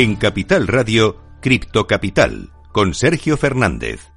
En Capital Radio, Cripto Capital, con Sergio Fernández.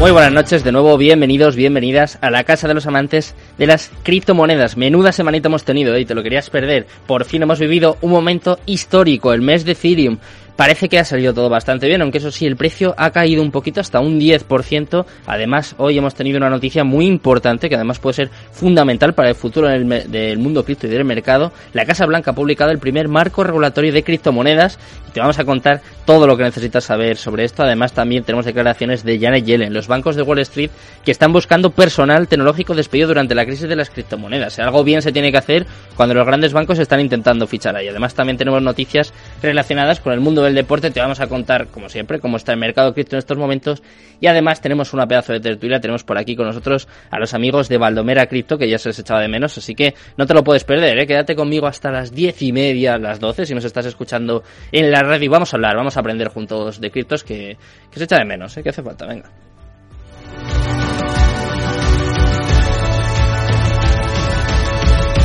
Muy buenas noches, de nuevo bienvenidos, bienvenidas a la casa de los amantes de las criptomonedas. Menuda semanita hemos tenido ¿eh? y te lo querías perder. Por fin hemos vivido un momento histórico, el mes de Ethereum. Parece que ha salido todo bastante bien, aunque eso sí, el precio ha caído un poquito hasta un 10%. Además, hoy hemos tenido una noticia muy importante que además puede ser fundamental para el futuro del mundo cripto y del mercado. La Casa Blanca ha publicado el primer marco regulatorio de criptomonedas y te vamos a contar todo lo que necesitas saber sobre esto. Además, también tenemos declaraciones de Janet Yellen, los bancos de Wall Street que están buscando personal tecnológico despedido durante la crisis de las criptomonedas. Algo bien se tiene que hacer cuando los grandes bancos están intentando fichar ahí. Además, también tenemos noticias relacionadas con el mundo del deporte te vamos a contar, como siempre, cómo está el mercado cripto en estos momentos. Y además tenemos una pedazo de tertulia, tenemos por aquí con nosotros a los amigos de Valdomera Cripto, que ya se les echaba de menos, así que no te lo puedes perder, ¿eh? Quédate conmigo hasta las diez y media, las doce, si nos estás escuchando en la radio. Y vamos a hablar, vamos a aprender juntos de criptos, que, que se echa de menos, ¿eh? Que hace falta, venga.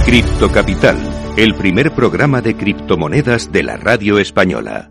Cripto Capital el primer programa de criptomonedas de la radio española.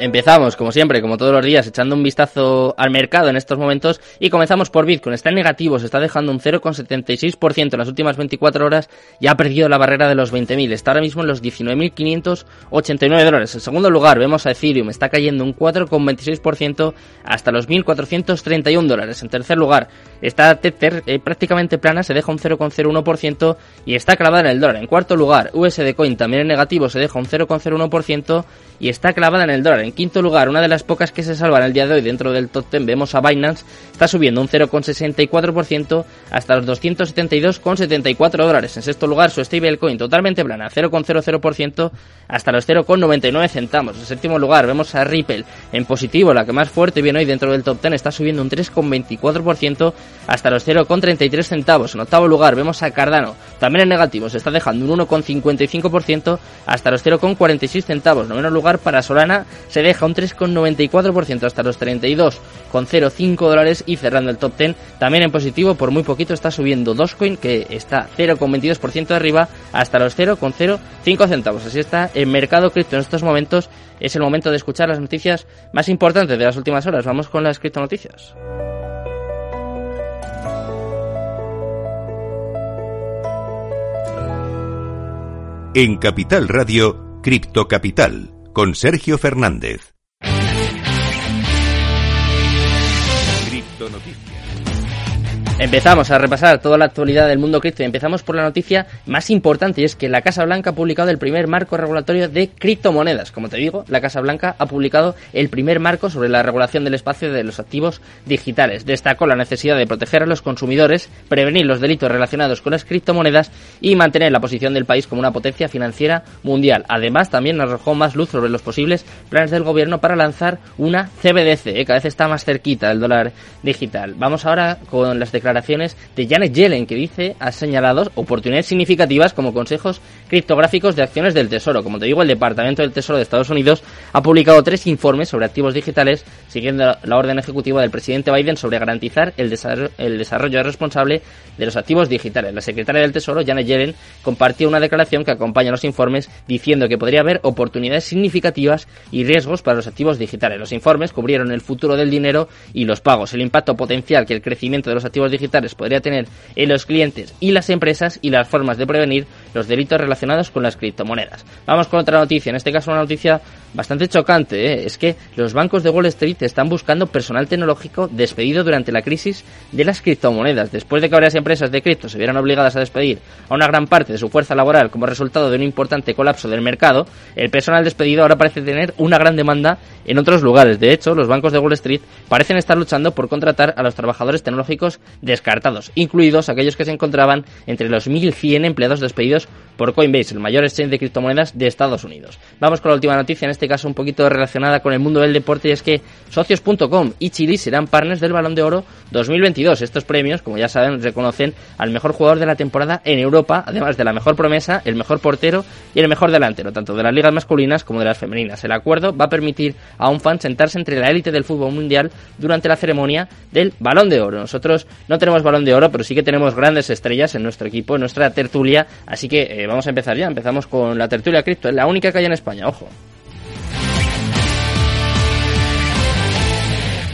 Empezamos, como siempre, como todos los días, echando un vistazo al mercado en estos momentos y comenzamos por Bitcoin. Está en negativo, se está dejando un 0,76% en las últimas 24 horas y ha perdido la barrera de los 20.000. Está ahora mismo en los 19.589 dólares. En segundo lugar, vemos a Ethereum, está cayendo un 4,26% hasta los 1.431 dólares. En tercer lugar, está Tether eh, prácticamente plana, se deja un 0,01% y está clavada en el dólar. En cuarto lugar, USD Coin también en negativo, se deja un 0,01% y está clavada en el dólar. En quinto lugar, una de las pocas que se salvan el día de hoy dentro del top 10, vemos a Binance, está subiendo un 0,64% hasta los 272,74 dólares. En sexto lugar, su stablecoin totalmente plana, 0,00% hasta los 0,99 centavos. En séptimo lugar, vemos a Ripple en positivo, la que más fuerte viene hoy dentro del top 10, está subiendo un 3,24% hasta los 0,33 centavos. En octavo lugar, vemos a Cardano, también en negativo, se está dejando un 1,55% hasta los 0,46 centavos. Noveno lugar para Solana, se deja un 3,94% hasta los 32,05 dólares y cerrando el top 10 también en positivo por muy poquito está subiendo Dogecoin que está 0,22% de arriba hasta los 0,05 centavos. Así está el mercado cripto en estos momentos. Es el momento de escuchar las noticias más importantes de las últimas horas. Vamos con las criptonoticias. En Capital Radio, Cripto Capital con Sergio Fernández. Empezamos a repasar toda la actualidad del mundo cripto y empezamos por la noticia más importante y es que la Casa Blanca ha publicado el primer marco regulatorio de criptomonedas. Como te digo, la Casa Blanca ha publicado el primer marco sobre la regulación del espacio de los activos digitales. Destacó la necesidad de proteger a los consumidores, prevenir los delitos relacionados con las criptomonedas y mantener la posición del país como una potencia financiera mundial. Además, también arrojó más luz sobre los posibles planes del gobierno para lanzar una CBDC, ¿eh? cada vez está más cerquita del dólar digital. Vamos ahora con las declaraciones declaraciones de Janet Yellen, que dice, ha señalado oportunidades significativas como consejos criptográficos de acciones del Tesoro. Como te digo, el Departamento del Tesoro de Estados Unidos ha publicado tres informes sobre activos digitales, siguiendo la orden ejecutiva del presidente Biden sobre garantizar el desarrollo, el desarrollo responsable de los activos digitales. La secretaria del Tesoro, Janet Yellen, compartió una declaración que acompaña los informes diciendo que podría haber oportunidades significativas y riesgos para los activos digitales. Los informes cubrieron el futuro del dinero y los pagos, el impacto potencial que el crecimiento de los activos digitales digitales podría tener en los clientes y las empresas y las formas de prevenir los delitos relacionados con las criptomonedas. Vamos con otra noticia, en este caso una noticia bastante chocante, ¿eh? es que los bancos de Wall Street están buscando personal tecnológico despedido durante la crisis de las criptomonedas. Después de que varias empresas de cripto se vieran obligadas a despedir a una gran parte de su fuerza laboral como resultado de un importante colapso del mercado, el personal despedido ahora parece tener una gran demanda en otros lugares. De hecho, los bancos de Wall Street parecen estar luchando por contratar a los trabajadores tecnológicos descartados, incluidos aquellos que se encontraban entre los 1.100 empleados despedidos por Coinbase, el mayor exchange de criptomonedas de Estados Unidos. Vamos con la última noticia, en este caso un poquito relacionada con el mundo del deporte, y es que socios.com y Chile serán partners del Balón de Oro 2022. Estos premios, como ya saben, reconocen al mejor jugador de la temporada en Europa, además de la mejor promesa, el mejor portero y el mejor delantero, tanto de las ligas masculinas como de las femeninas. El acuerdo va a permitir a un fan sentarse entre la élite del fútbol mundial durante la ceremonia del Balón de Oro. Nosotros no tenemos Balón de Oro, pero sí que tenemos grandes estrellas en nuestro equipo, en nuestra tertulia, así que eh, vamos a empezar ya. Empezamos con la tertulia cripto, es la única que hay en España, ojo.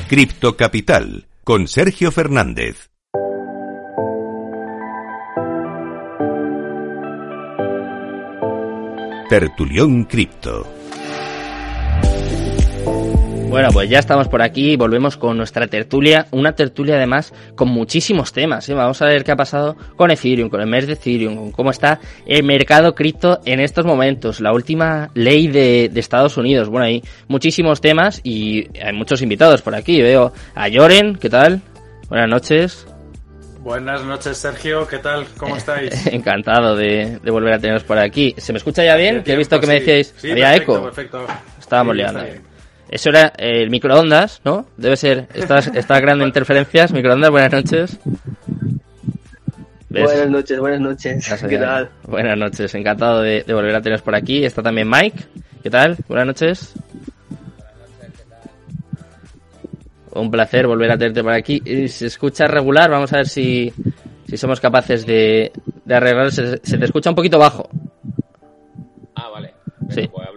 Cripto Capital con Sergio Fernández. Tertulión Cripto. Bueno, pues ya estamos por aquí y volvemos con nuestra tertulia, una tertulia además con muchísimos temas. ¿eh? Vamos a ver qué ha pasado con Ethereum, con el mes de Ethereum, con cómo está el mercado cripto en estos momentos, la última ley de, de, Estados Unidos. Bueno, hay muchísimos temas y hay muchos invitados por aquí. Veo a Joren, ¿qué tal? Buenas noches. Buenas noches, Sergio. ¿Qué tal? ¿Cómo estáis? Encantado de, de, volver a teneros por aquí. ¿Se me escucha ya bien? Que he visto que me decíais, sí, había perfecto, eco. Perfecto. Estábamos Sí, liando. Eso era eh, el microondas, ¿no? Debe ser. Estas, estas grandes interferencias. Microondas, buenas noches. ¿Ves? Buenas noches, buenas noches. ¿Qué tal? Buenas noches, encantado de, de volver a teneros por aquí. Está también Mike. ¿Qué tal? Buenas noches. Un placer volver a tenerte por aquí. Se escucha regular, vamos a ver si, si somos capaces de, de arreglar. Se, se te escucha un poquito bajo. Ah, vale. Sí. Pues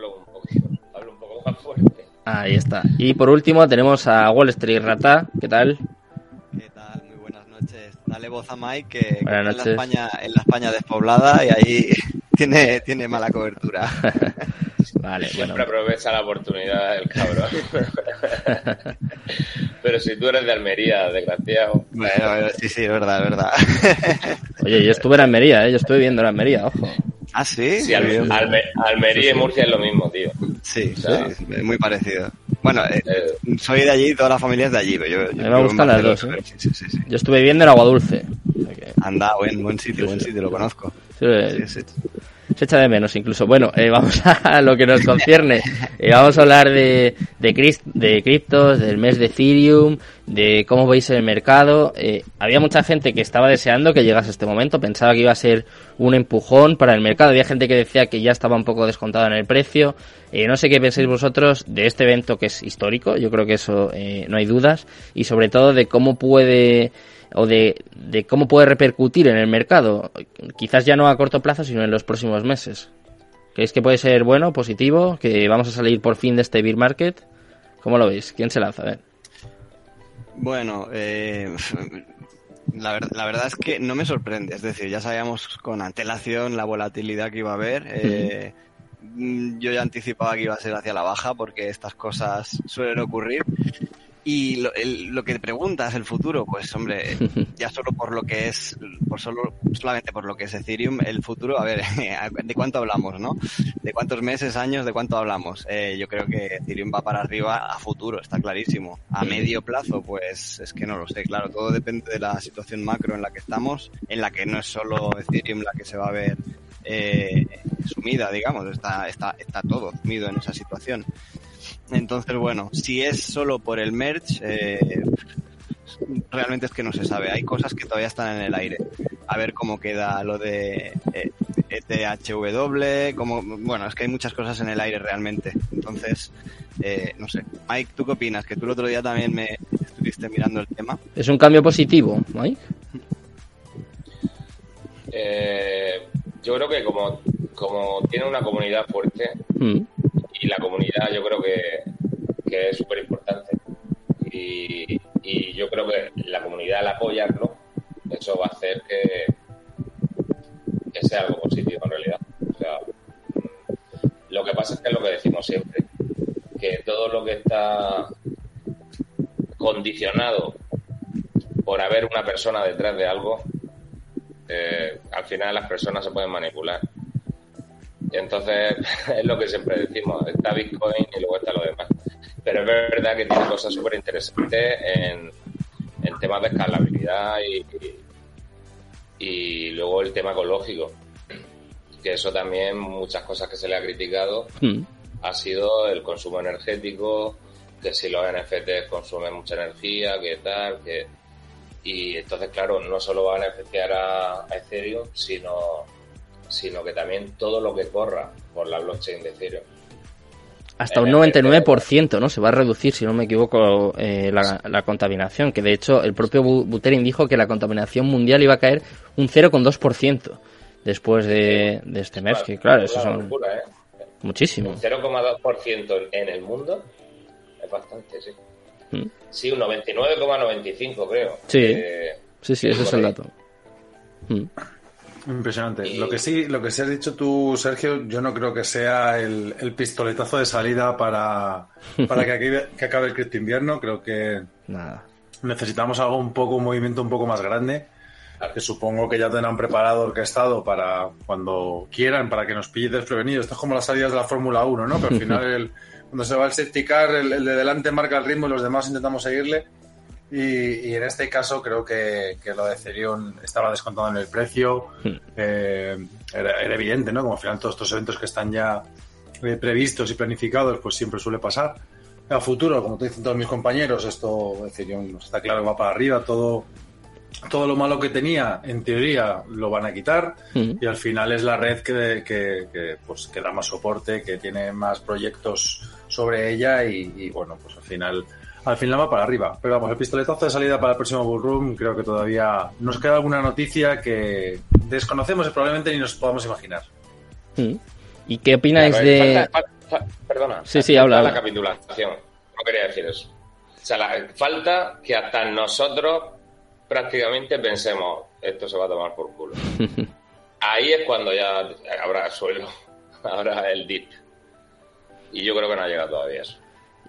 Ahí está. Y por último tenemos a Wall Street Rata. ¿Qué tal? ¿Qué tal? Muy buenas noches. Dale voz a Mike, que, que Buenas está en noches. la, España, en la España despoblada y ahí tiene, tiene mala cobertura. Vale, bueno. Siempre aprovecha la oportunidad el cabrón. Pero si tú eres de Almería, desgraciado. Bueno, bueno, sí, sí, es verdad, es verdad. Oye, yo estuve en Almería, ¿eh? Yo estuve viendo en Almería, ojo. ¿Ah, sí? Alme- Almería y Murcia es lo mismo, tío. Sí, O sea, sí, es muy parecido. Bueno, eh, Eh, soy de allí, toda la familia es de allí. pero Yo, yo me gustan las dos, ¿eh? pero Sí, sí, sí, sí. Yo estuve viendo en Agua Dulce. Anda, buen, buen sitio, buen sitio, lo conozco. Sí, Sí, sí. Se echa de menos incluso. Bueno, eh, vamos a lo que nos concierne. Eh, vamos a hablar de, de, cris- de criptos, del mes de Ethereum, de cómo veis el mercado. Eh, había mucha gente que estaba deseando que llegase este momento, pensaba que iba a ser un empujón para el mercado. Había gente que decía que ya estaba un poco descontado en el precio. Eh, no sé qué pensáis vosotros de este evento que es histórico, yo creo que eso no hay dudas. Y sobre todo de cómo puede o de, de cómo puede repercutir en el mercado, quizás ya no a corto plazo, sino en los próximos meses. ¿Creéis que puede ser bueno, positivo, que vamos a salir por fin de este bear market? ¿Cómo lo veis? ¿Quién se lanza? A ver. Bueno, eh, la, ver- la verdad es que no me sorprende. Es decir, ya sabíamos con antelación la volatilidad que iba a haber. eh, mm, yo ya anticipaba que iba a ser hacia la baja porque estas cosas suelen ocurrir. Y lo, el- lo que te preguntas, el futuro, pues hombre, ya solo por lo que es, por solo, solamente por lo que es Ethereum, el futuro, a ver, ¿de cuánto hablamos, no? ¿De cuántos meses, años, de cuánto hablamos? Eh, yo creo que Ethereum va para arriba a futuro, está clarísimo. A medio plazo, pues es que no lo sé, claro, todo depende de la situación macro en la que estamos, en la que no es solo Ethereum la que se va a ver eh, sumida, digamos, está, está, está todo sumido en esa situación. Entonces, bueno, si es solo por el merch, eh, realmente es que no se sabe. Hay cosas que todavía están en el aire. A ver cómo queda lo de eh, ETHW, como, bueno, es que hay muchas cosas en el aire realmente. Entonces, eh, no sé. Mike, ¿tú qué opinas? Que tú el otro día también me estuviste mirando el tema. ¿Es un cambio positivo, Mike? eh, yo creo que como, como tiene una comunidad fuerte, Mm. La comunidad yo creo que, es súper importante. Y, yo creo que la comunidad al apoyarlo, eso va a hacer que, que sea algo positivo en realidad. O sea, mm, lo que pasa es que es lo que decimos siempre, que todo lo que está condicionado por haber una persona detrás de algo, eh, al final las personas se pueden manipular. Y entonces es lo que siempre decimos, está Bitcoin y luego está lo demás. Pero es verdad que tiene cosas súper interesantes en, en temas de escalabilidad y, y, y luego el tema ecológico. que eso también, muchas cosas que se le ha criticado, Mm. ha sido el consumo energético, que si los NFTs consumen mucha energía, que tal, que... Y entonces, claro, no solo va a beneficiar a, a Ethereum, sino, sino que también todo lo que corra por la blockchain de Ethereum. Hasta En un el 99%, ¿no? Se va a reducir, si no me equivoco, eh, la, la contaminación. Que de hecho, el propio Bu- Buterin dijo que la contaminación mundial iba a caer un 0,2% después de, de este mes. Que claro, eso son locura, ¿eh? muchísimo. Un 0,2% en el mundo es bastante, sí. Mm. Sí, un 99,95 creo. Sí. Eh, Sí, sí, ese es el dato. Mm. Impresionante. Y- Lo que sí, lo que sí has dicho tú, Sergio, yo no creo que sea el, el pistoletazo de salida para, para que, acabe, que acabe el cripto invierno. Creo que Nada. necesitamos algo un poco, un movimiento un poco más grande. Que supongo que ya tendrán preparado, orquestado para cuando quieran, para que nos pille desprevenidos. Esto es como las salidas de la Fórmula 1, ¿no? Que al final, el- cuando se va el safety car, el, el de delante marca el ritmo y los demás intentamos seguirle. Y, y en este caso creo que, que lo de Ethereum estaba descontado en el precio. Eh, era, era evidente, ¿no? Como al final todos estos eventos que están ya eh, previstos y planificados, pues siempre suele pasar. A futuro, como te dicen todos mis compañeros, esto Ethereum está claro va para arriba, todo, todo lo malo que tenía, en teoría, lo van a quitar. Mm. Y al final es la red que, que, que, pues, que da más soporte, que tiene más proyectos sobre ella y, y, bueno, pues al final, al final va para arriba. Pero vamos, el pistoletazo de salida para el próximo Bullroom creo que todavía nos queda alguna noticia que desconocemos y probablemente ni nos podamos imaginar. Mm. ¿Y qué opináis Claro, de...? falta- fal- perdona. Sí, sí, habla, La habla. capitulación. No quería decir eso. O sea, la- falta que hasta nosotros prácticamente pensemos, esto se va a tomar por culo. Ahí es cuando ya habrá suelo, habrá el dip. Y yo creo que no ha llegado todavía eso.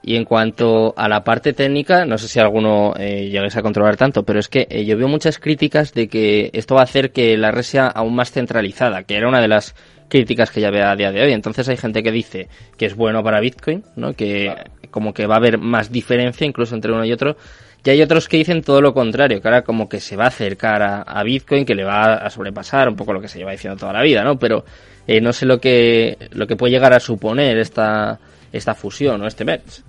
Y en cuanto a la parte técnica, no sé si alguno eh, lleguéis a controlar tanto, pero es que eh, yo veo muchas críticas de que esto va a hacer que la red sea aún más centralizada, que era una de las críticas que ya veo a día de hoy. Entonces hay gente que dice que es bueno para Bitcoin, ¿no? Que como que va a haber más diferencia incluso entre uno y otro. Y hay otros que dicen todo lo contrario, que ahora como que se va a acercar a, a Bitcoin, que le va a sobrepasar un poco lo que se lleva diciendo toda la vida, ¿no? Pero eh, no sé lo que, lo que puede llegar a suponer esta, esta fusión o este merge.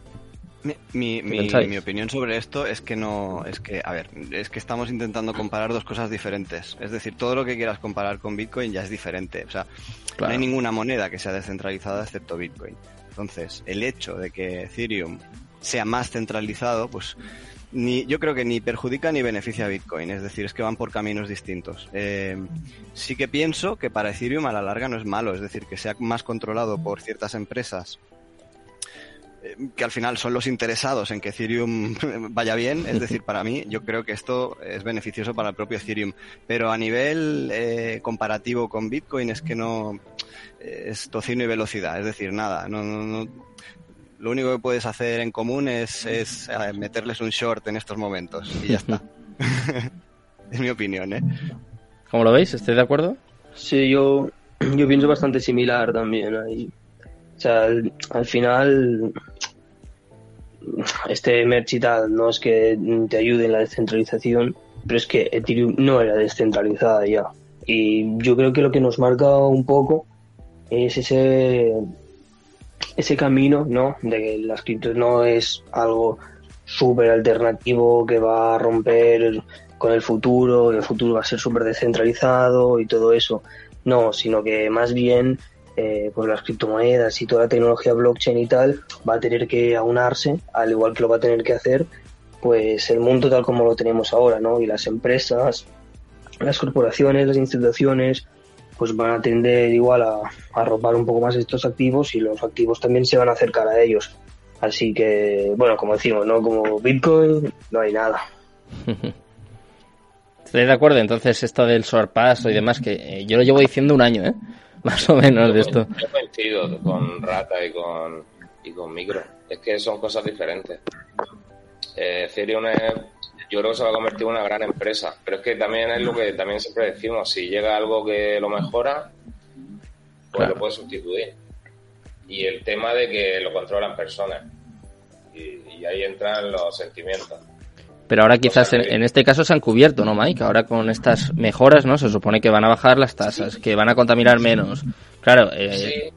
Mi, mi, mi- opinión sobre esto es que no, es que, a ver, es que estamos intentando comparar dos cosas diferentes. Es decir, todo lo que quieras comparar con Bitcoin ya es diferente. O sea, Claro. no hay ninguna moneda que sea descentralizada excepto Bitcoin. Entonces, el hecho de que Ethereum sea más centralizado, pues ni, yo creo que ni perjudica ni beneficia a Bitcoin. Es decir, es que van por caminos distintos. Eh, sí que pienso que para Ethereum a la larga no es malo. Es decir, que sea más controlado por ciertas empresas que al final son los interesados en que Ethereum vaya bien. Es decir, para mí, yo creo que esto es beneficioso para el propio Ethereum. Pero a nivel eh, comparativo con Bitcoin es que no eh, es tocino y velocidad. Es decir, nada, no, no, no- lo único que puedes hacer en común es, es eh, meterles un short en estos momentos y ya está. es mi opinión, ¿eh? ¿Cómo lo veis? ¿Estáis de acuerdo? Sí, yo, yo pienso bastante similar también ahí. O sea, al, al final, este merch y tal no es que te ayude en la descentralización, pero es que Ethereum no era descentralizada ya. Y yo creo que lo que nos marca un poco es ese, ese camino, ¿no? De que las criptos no es algo súper alternativo que va a romper con el futuro, el futuro va a ser súper descentralizado y todo eso. No, sino que más bien eh, pues las criptomonedas y toda la tecnología blockchain y tal va a tener que aunarse, al igual que lo va a tener que hacer pues el mundo tal como lo tenemos ahora, ¿no? Y las empresas, las corporaciones, las instituciones, pues van a tender igual a, a robar un poco más estos activos y los activos también se van a acercar a ellos. Así que, bueno, como decimos, ¿no? Como Bitcoin, no hay nada. ¿Estáis de acuerdo? Entonces, esto del sorpaso y demás, que eh, yo lo llevo diciendo un año, ¿eh? Más o menos de esto. Yo coincido con Rata y con, y con Micro. Es que son cosas diferentes. Eh, Ethereum es, yo creo que se va a convertir en una gran empresa, pero es que también es lo que también siempre decimos, si llega algo que lo mejora, pues Claro. lo puede sustituir. Y el tema de que lo controlan personas. Y, y ahí entran los sentimientos. Pero ahora quizás en, este caso se han cubierto, ¿no, Mike? Ahora con estas mejoras, ¿no? Se supone que van a bajar las tasas, que van a contaminar menos. Claro, eh,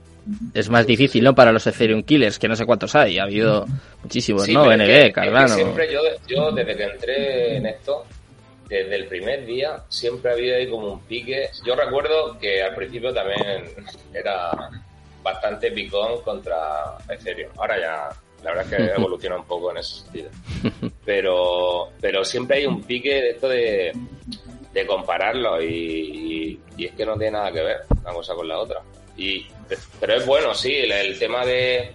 es más difícil, ¿no? Para los Ethereum Killers, que no sé cuántos hay. Ha habido muchísimos, ¿no? NB, Cardano. siempre yo, yo, desde que entré en esto, desde el primer día, siempre ha habido ahí como un pique. Yo recuerdo que al principio también era bastante picón contra Ethereum. Ahora ya, la verdad es que evoluciona un poco en ese sentido. Pero, pero siempre hay un pique de esto de, de compararlo y, y, es que no tiene nada que ver una cosa con la otra. Y, pero es bueno, sí, el, tema de,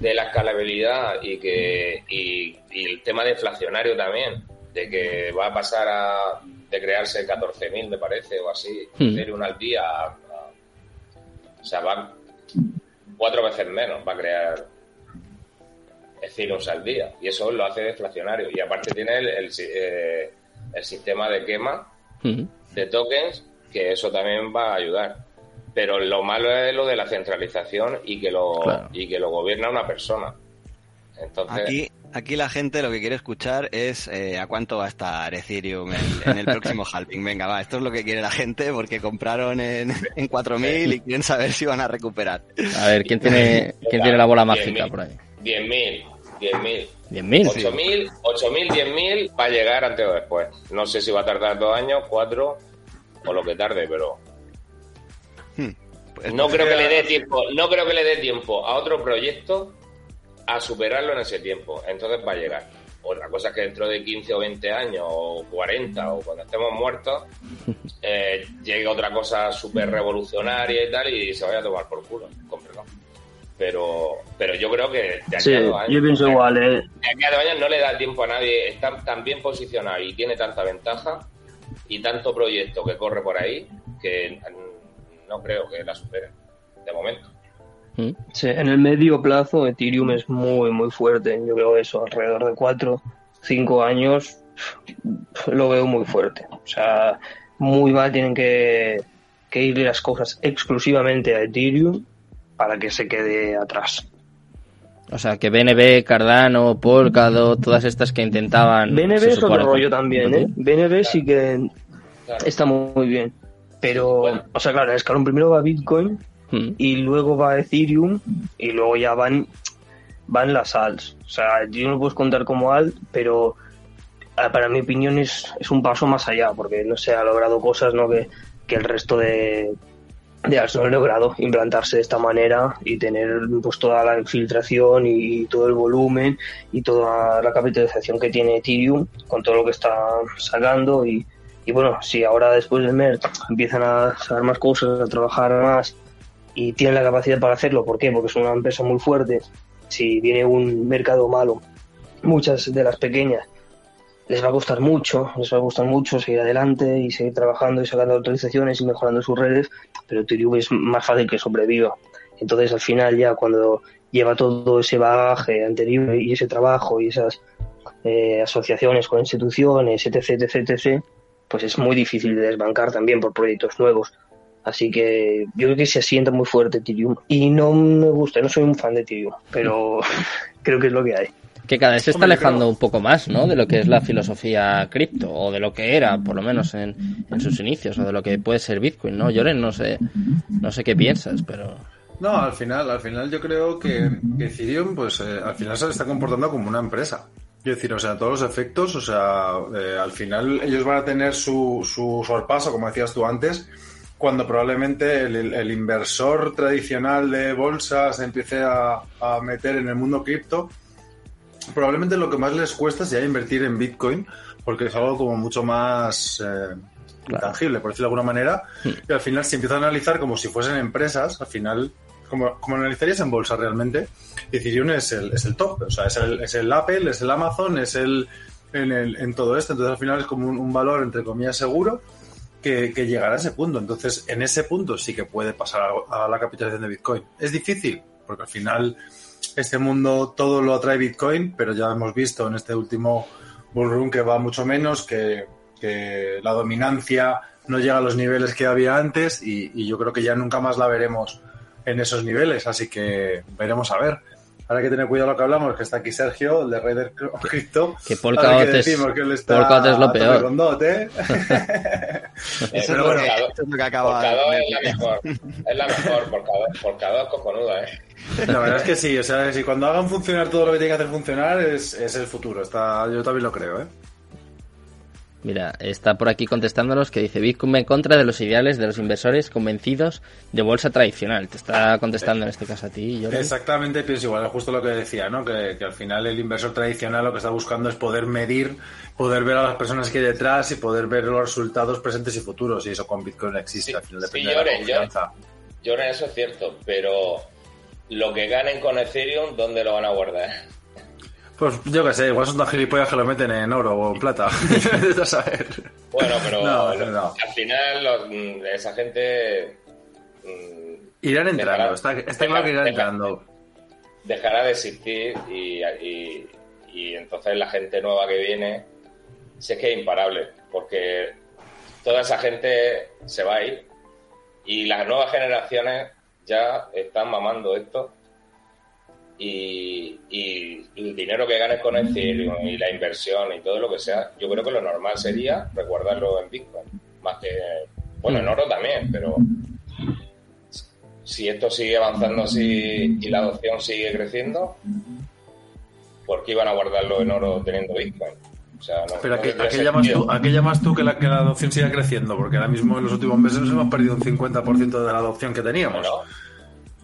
de la escalabilidad y que y, el tema deflacionario también, de que va a pasar a de crearse 14.000 me parece o así, hmm. un al día, o sea, va cuatro veces menos, va a crear Ethereum al día y eso lo hace deflacionario y aparte tiene el, el, eh, sistema de quema de tokens que eso también va a ayudar pero lo malo es lo de la centralización y que lo, y que lo gobierna una persona. Entonces... Aquí, aquí la gente lo que quiere escuchar es eh, a cuánto va a estar Ethereum en, el próximo halving. Venga, va, esto es lo que quiere la gente porque compraron en, en 4.000 y quieren saber si van a recuperar. A ver, ¿quién tiene, ¿quién tiene la bola mágica por ahí? 10.000. 10.000. 10.000. 8.000, 8.000, 10.000 va a llegar antes o después. No sé si va a tardar dos años, cuatro o lo que tarde, pero Hmm. Pues no creo que le dé tiempo, no creo que le dé tiempo a otro proyecto a superarlo en ese tiempo. Entonces va a llegar. Otra cosa es que dentro de 15 o 20 años, o 40, o cuando estemos muertos, eh, llegue otra cosa súper revolucionaria y tal, y se vaya a tomar por culo. Pero, pero yo creo que de aquí a dos años. Yo pienso igual, ¿eh? De aquí a dos años no le da tiempo a nadie. Está tan bien posicionado y tiene tanta ventaja y tanto proyecto que corre por ahí que no creo que la superen, de momento. Mm. Sí, en el medio plazo Ethereum es muy, muy fuerte. Yo creo eso, alrededor de 4, 5 años lo veo muy fuerte. O sea, muy mal tienen que, que ir las cosas exclusivamente a Ethereum para que se quede atrás. O sea, que BNB, Cardano, Polkadot, todas estas que intentaban... BNB es otro rollo también, ¿eh? BNB sí que está muy bien. Pero, o sea, claro, el escalón primero va Bitcoin hmm. y luego va Ethereum y luego ya van, van las ALTs. O sea, yo no lo puedo contar como alt, pero ah, para mi opinión es, es un paso más allá, porque no se ha logrado cosas ¿no? que, que el resto de, de han logrado implantarse de esta manera y tener pues toda la infiltración y, todo el volumen y toda la capitalización que tiene Ethereum con todo lo que está sacando y y bueno, si ahora después del MER empiezan a saber más cosas, a trabajar más y tienen la capacidad para hacerlo, ¿por qué? Porque son una empresa muy fuerte. Si viene un mercado malo, muchas de las pequeñas les va a costar mucho, les va a costar mucho seguir adelante y seguir trabajando y sacando autorizaciones y mejorando sus redes, pero Ethereum es más fácil que sobreviva. Entonces al final ya cuando lleva todo ese bagaje anterior y ese trabajo y esas eh, asociaciones con instituciones, etc, etc, etc, pues es muy difícil de desbancar también por proyectos nuevos. Así que yo creo que se asienta muy fuerte Ethereum. Y no me gusta, no soy un fan de Ethereum, pero creo que es lo que hay. Que cada vez se está alejando un poco más, ¿no? De lo que es la filosofía cripto, o de lo que era, por lo menos en, sus inicios, o de lo que puede ser Bitcoin, ¿no? Lloren, no sé, no sé qué piensas, pero... No, al final, al final yo creo que, Ethereum, pues eh, al final se está comportando como una empresa. Quiero decir, o sea, todos los efectos, o sea, eh, al final ellos van a tener su, su sorpaso, como decías tú antes, cuando probablemente el, inversor tradicional de bolsa se empiece a, meter en el mundo cripto, probablemente lo que más les cuesta sea invertir en Bitcoin, porque es algo como mucho más eh, tangible, por decirlo de alguna manera, hmm. y al final si empiezan a analizar como si fuesen empresas, al final como, como analizarías en bolsa realmente, Ethereum es el, es el top, o sea, es el, es el Apple, es el Amazon, es el en, el, en todo esto, entonces al final es como un, valor entre comillas seguro que, que, llegará a ese punto, entonces en ese punto sí que puede pasar a, la capitalización de Bitcoin. Es difícil, porque al final este mundo todo lo atrae Bitcoin, pero ya hemos visto en este último bullrun que va mucho menos, que, la dominancia no llega a los niveles que había antes y, yo creo que ya nunca más la veremos en esos niveles, así que veremos a ver. Ahora hay que tener cuidado lo que hablamos, que está aquí Sergio, el de Raider Crypto. Que Polkadot es, que él está Polkadot es lo peor. Con dot, ¿eh? Eso Pero bueno, es lo que acaba Polkadot es la mejor. Es la mejor. Polkadot, Polkadot es cojonuda, ¿eh? la verdad es que sí, o sea, si cuando hagan funcionar todo lo que tiene que hacer funcionar es, es el futuro. Está, yo también lo creo, ¿eh? Mira, está por aquí contestándonos que dice Bitcoin en contra de los ideales de los inversores convencidos de bolsa tradicional. Te está contestando en este caso a ti, Jordi. Exactamente, pienso igual, es justo lo que decía, ¿no? Que, que al final el inversor tradicional lo que está buscando es poder medir, poder ver a las personas que hay detrás y poder ver los resultados presentes y futuros. Y eso con Bitcoin no existe, Sí, al final sí, depende de la confianza. Lloren, eso es cierto, pero lo que ganen con Ethereum, ¿dónde lo van a guardar? Pues yo qué sé, igual son tan gilipollas que lo meten en oro o en plata. Vete a saber. Bueno, pero No, lo- no. al final los- mm, esa gente mm, Irán entrando, Dejará- está, está claro que irán entrando. dejará de existir y, y- y entonces la gente nueva que viene, si es que es imparable, porque toda esa gente se va a ir y las nuevas generaciones ya están mamando esto y, y el dinero que ganes con Ethereum y la inversión y todo lo que sea, yo creo que lo normal sería resguardarlo en Bitcoin, más que, bueno, en oro también, pero si esto sigue avanzando así y la adopción sigue creciendo, ¿por qué iban a guardarlo en oro teniendo Bitcoin? O sea, no, Pero ¿a no qué, a qué llamas tú, a qué llamas tú que, la, que la adopción siga creciendo? Porque ahora mismo en los últimos meses nos hemos perdido un 50% de la adopción que teníamos. Bueno,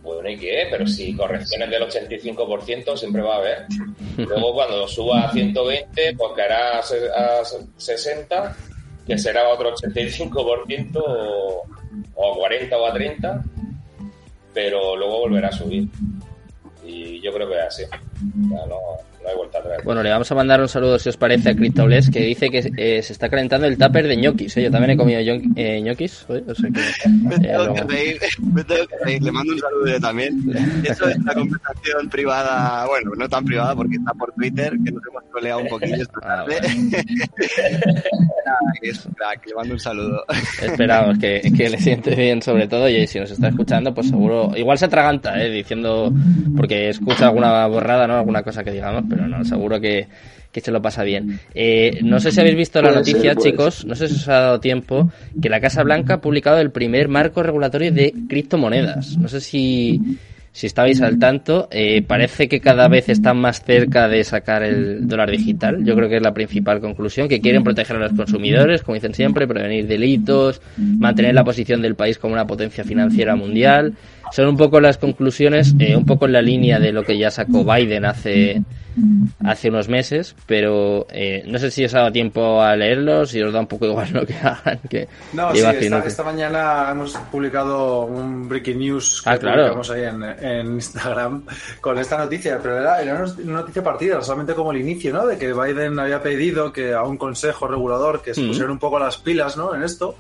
bueno, ¿y qué? Pero si correcciones del 85% siempre va a haber. Luego cuando suba a 120, pues caerá a se- a 60, que será otro 85% o, o a 40 o a 30, pero luego volverá a subir. Y yo creo que es así. O sea, no hay vuelta atrás. Bueno, le vamos a mandar un saludo, si os parece, a CryptoBless, que dice que eh, se está calentando el tupper de ñoquis. ¿eh? Yo también he comido eh, ñoquis. hoy, o sea que, Me eh, tengo luego- que reír, me tengo que reír. Le mando un saludo yo también. Eso es una conversación privada, bueno, no tan privada porque está por Twitter, que nos hemos coleado un poquillo esta Ah, tarde. Es crack, le mando un saludo. Esperamos que, que le siente bien sobre todo y si nos está escuchando pues seguro igual se atraganta ¿eh? diciendo porque escucha alguna borrada no alguna cosa que digamos pero no seguro que, que se lo pasa bien Eh, no sé si habéis visto la ser, noticia chicos no sé si os ha dado tiempo que la Casa Blanca ha publicado el primer marco regulatorio de criptomonedas no sé si si estabais al tanto, eh, parece que cada vez están más cerca de sacar el dólar digital. Yo creo que es la principal conclusión, que quieren proteger a los consumidores, como dicen siempre, prevenir delitos, mantener la posición del país como una potencia financiera mundial. Son un poco las conclusiones, eh, un poco en la línea de lo que ya sacó Biden hace, hace unos meses, pero eh, no sé si os ha dado tiempo a leerlos, si os da un poco igual lo que hagan. Que No, sí, esta, que- esta mañana hemos publicado un breaking news que Ah, claro. publicamos ahí en, en Instagram con esta noticia, pero era, era una noticia partida, solamente como el inicio, ¿no? De que Biden había pedido que a un consejo regulador que se Mm. pusieran un poco las pilas, ¿no? En esto,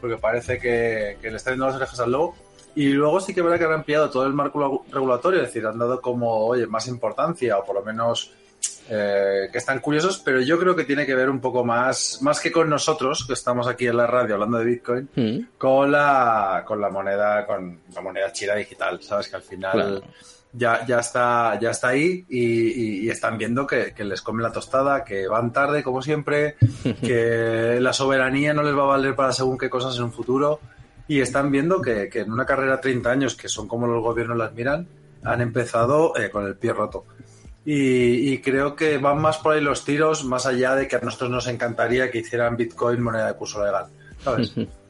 porque parece que, que le está viendo las orejas al lobo. Y luego sí que verdad que han ampliado todo el marco regulatorio, es decir, han dado como, oye, más importancia o por lo menos eh, que están curiosos, pero yo creo que tiene que ver un poco más, más que con nosotros, que estamos aquí en la radio hablando de Bitcoin, Mm, con la, con la moneda, con la moneda china digital, ¿sabes? Que al final Claro. ya, ya está, ya está ahí y, y- y están viendo que, que les come la tostada, que van tarde, como siempre, que la soberanía no les va a valer para según qué cosas en un futuro. Y están viendo que, que en una carrera de 30 años, que son como los gobiernos las miran, han empezado eh, con el pie roto. Y, y creo que van más por ahí los tiros, más allá de que a nosotros nos encantaría que hicieran Bitcoin moneda de curso legal. ¿Sabes?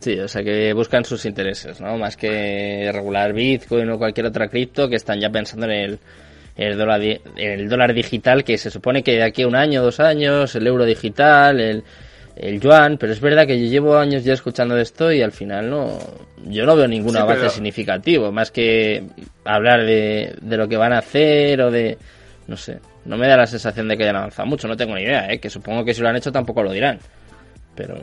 Sí, o sea que buscan sus intereses, ¿no? Más que regular Bitcoin o cualquier otra cripto que están ya pensando en el, el dólar, el dólar digital que se supone que de aquí a un año, dos años, el euro digital, el, el yuan, pero es verdad que yo llevo años ya escuchando de esto y al final no, yo no veo ningún Sí, avance pero- significativo, más que hablar de, de lo que van a hacer o de, no sé, no me da la sensación de que hayan avanzado mucho, no tengo ni idea, ¿eh? que supongo que si lo han hecho tampoco lo dirán, pero...